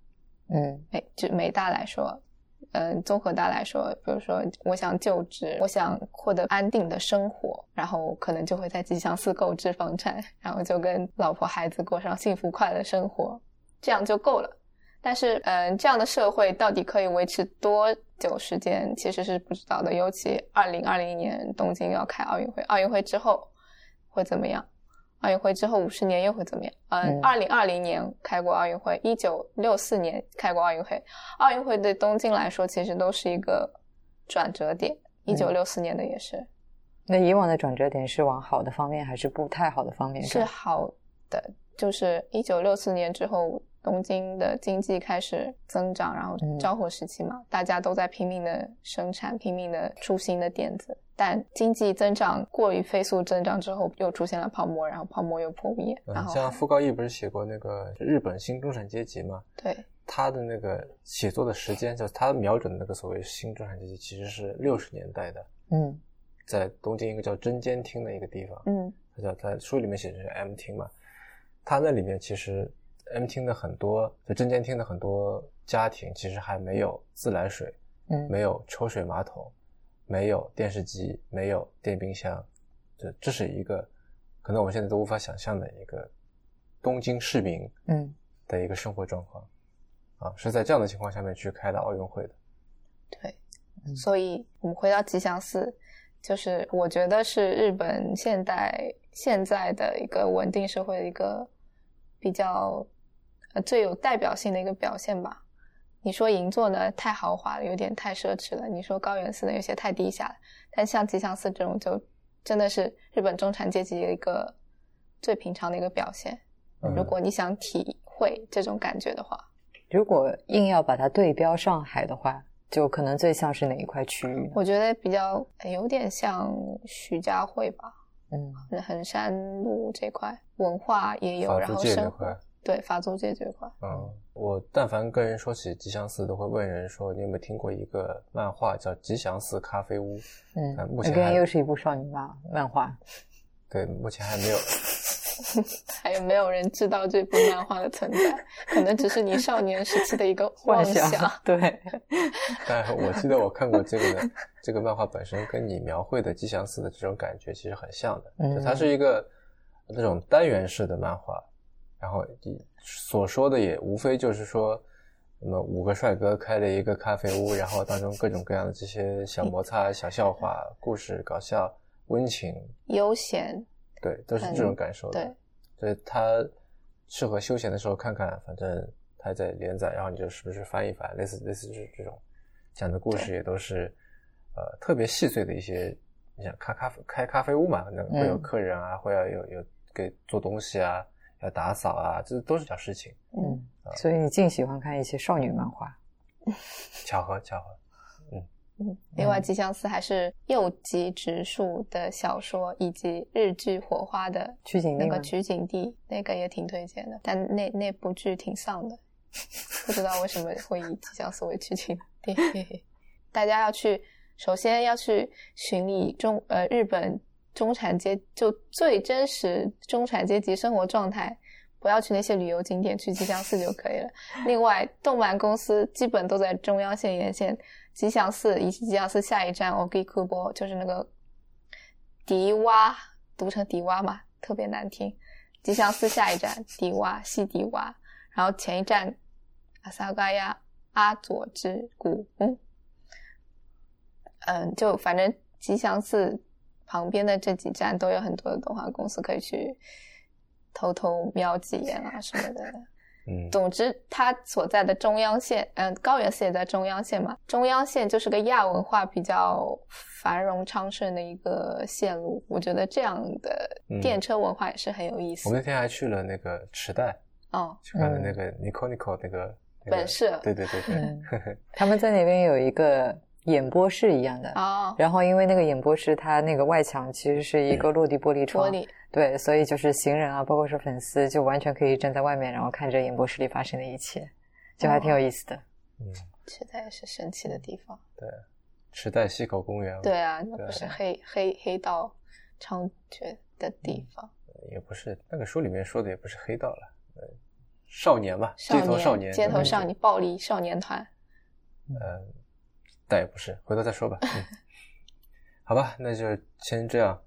嗯美就美大来说，嗯，综合大来说，比如说我想就职，我想获得安定的生活，然后可能就会在吉祥寺购置房产，然后就跟老婆孩子过上幸福快乐生活，这样就够了。但是，嗯，这样的社会到底可以维持多久时间，其实是不知道的。尤其二零二零年东京要开奥运会，奥运会之后会怎么样？奥运会之后五十年又会怎么样？嗯嗯，二零二零年开过奥运会，一九六四年开过奥运会，奥运会对东京来说其实都是一个转折点。一九六四年的也是，那以往的转折点是往好的方面还是不太好的方面？是好的。就是一九六四年之后，东京的经济开始增长，然后嗯昭和时期嘛，大家都在拼命的生产，拼命的出新的点子。但经济增长过于飞速增长之后，又出现了泡沫，然后泡沫又破灭，然嗯，后像傅高义不是写过那个日本新中产阶级吗？对他的那个写作的时间，就是他瞄准的那个所谓新中产阶级，其实是六十年代的，嗯在东京一个叫真间厅的一个地方，嗯他叫他书里面写的是 M 厅嘛，他那里面其实 M 厅的很多，就针尖厅的很多家庭其实还没有自来水，嗯。没有抽水马桶，没有电视机，没有电冰箱，这这是一个可能我们现在都无法想象的一个东京市民嗯。的一个生活状况啊，是在这样的情况下面去开的奥运会的。对，嗯。所以我们回到吉祥寺，就是我觉得是日本现代现在的一个稳定社会的一个比较呃最有代表性的一个表现吧。你说银座呢太豪华了，有点太奢侈了；你说高原寺呢有些太低下了。但像吉祥寺这种，就真的是日本中产阶级的一个最平常的一个表现。嗯如果你想体会这种感觉的话，如果硬要把它对标上海的话，就可能最像是哪一块区域？我觉得比较呃有点像徐家汇吧。嗯衡山路这块文化也有，然后界这块生活对法租界这块，嗯，我但凡跟人说起吉祥寺，都会问人说你有没有听过一个漫画叫《吉祥寺咖啡屋》？嗯呃，目前又是一部少女漫漫画。对，目前还没有。还有没有人知道这部漫画的存在？可能只是你少年时期的一个 妄幻想，对，但我记得我看过这个的，这个漫画本身跟你描绘的吉祥寺的这种感觉其实很像的，嗯就它是一个那种单元式的漫画，然后你所说的也无非就是说，那么五个帅哥开了一个咖啡屋，然后当中各种各样的这些小摩擦、小笑话、故事、搞笑、温情，悠闲，对，都是这种感受的。对，所以它适合休闲的时候看看，反正它在连载，然后你就时不时翻一翻，类似类似这这种讲的故事也都是呃特别细碎的一些，你想开咖啡开咖啡屋嘛，那会有嗯客人啊，会要有有给做东西啊，要打扫啊，这都是小事情，嗯，嗯，所以你净喜欢看一些少女漫画。巧合巧合。嗯嗯，另外吉祥寺还是右吉直树的小说，以及日剧《火花》的取景地那个取景地，那个也挺推荐的。但那那部剧挺丧的，不知道为什么会以吉祥寺为取景地。大家要去，首先要去寻觅中呃日本中产阶就最真实中产阶级生活状态。不要去那些旅游景点，去吉祥寺就可以了。另外，动漫公司基本都在中央线沿线，吉祥寺以及吉祥寺下一站 Ogikubo 就是那个迪洼，读成迪洼嘛，特别难听。吉祥寺下一站迪洼西迪洼，然后前一站阿萨嘎亚阿佐之谷，嗯嗯，就反正吉祥寺旁边的这几站都有很多的动画公司可以去偷偷瞄几眼啊什么的。嗯，总之，它所在的中央线，嗯、高原寺也在中央线嘛。中央线就是个亚文化比较繁荣昌盛的一个线路，我觉得这样的嗯电车文化也是很有意思我。们那天还去了那个池袋，哦，去看了那个 Nico Nico 那个那个本社对对对对，嗯 他们在那边有一个演播室一样的，哦，然后因为那个演播室它那个外墙其实是一个落地玻璃窗，玻璃，对，所以就是行人啊，包括是粉丝，就完全可以站在外面，然后看着演播室里发生的一切，就还挺有意思的。嗯，池袋也是神奇的地方。对，池袋西口公园，对啊，那不是黑黑黑道猖獗的地方，也不是那个书里面说的也不是黑道了，呃，少年嘛，少街头少年，街头少年暴力少年团。呃，但也不是，回头再说吧。嗯，好吧，那就先这样。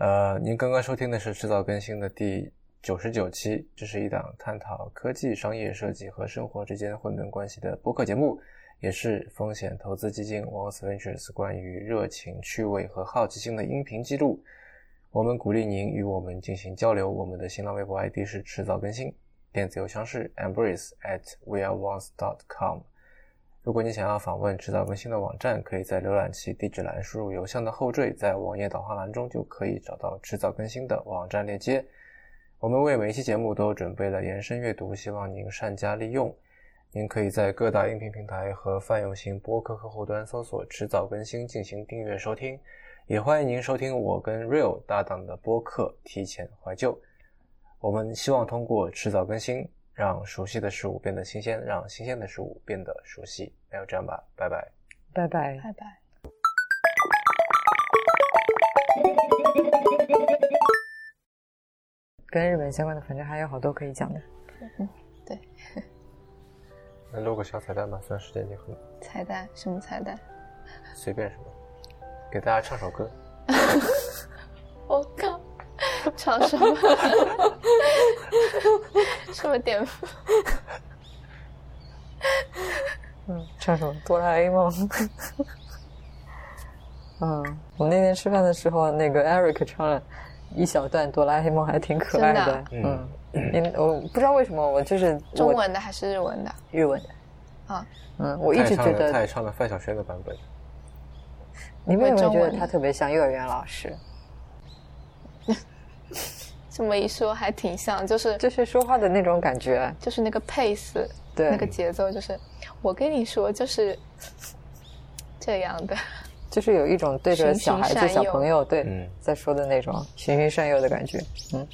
呃，您刚刚收听的是制造更新的第九十九期，这是一档探讨科技、商业设计和生活之间混沌关系的播客节目，也是风险投资基金 Walls Ventures 关于热情、趣味和好奇心的音频记录。我们鼓励您与我们进行交流。我们的新浪微博 ID 是迟早更新，电子邮箱是 embrace at We are ones dot com。如果你想要访问迟早更新的网站，可以在浏览器地址栏输入邮箱的后缀，在网页导航栏中就可以找到迟早更新的网站链接。我们为每一期节目都准备了延伸阅读，希望您善加利用。您可以在各大音频平台和泛用型播客客户端搜索“迟早更新”进行订阅收听。也欢迎您收听我跟 Real 搭档的播客《提前怀旧》。我们希望通过迟早更新，让熟悉的事物变得新鲜，让新鲜的事物变得熟悉。那就这样吧，拜拜。拜拜。拜拜。跟日本相关的，反正还有好多可以讲的。嗯，对。那录个小彩蛋吧，算时间结合。彩蛋？什么彩蛋？随便什么，给大家唱首歌。我靠，唱什么？什么颠覆？嗯，唱什么？哆啦 A 梦。嗯，我那天吃饭的时候，那个 Eric 唱了一小段哆啦 A 梦，还挺可爱的。嗯，因我不知道为什么，我就是中文的还是日文的？日文的。啊，嗯，我一直觉得他也唱了范晓萱的版本。你为什么觉得他特别像幼儿园老师？这么一说，还挺像，就是就是说话的那种感觉，就是那个 pace，对，那个节奏，就是我跟你说，就是这样的，就是有一种对着小孩子、小朋友对在说的那种循循善诱的感觉，嗯。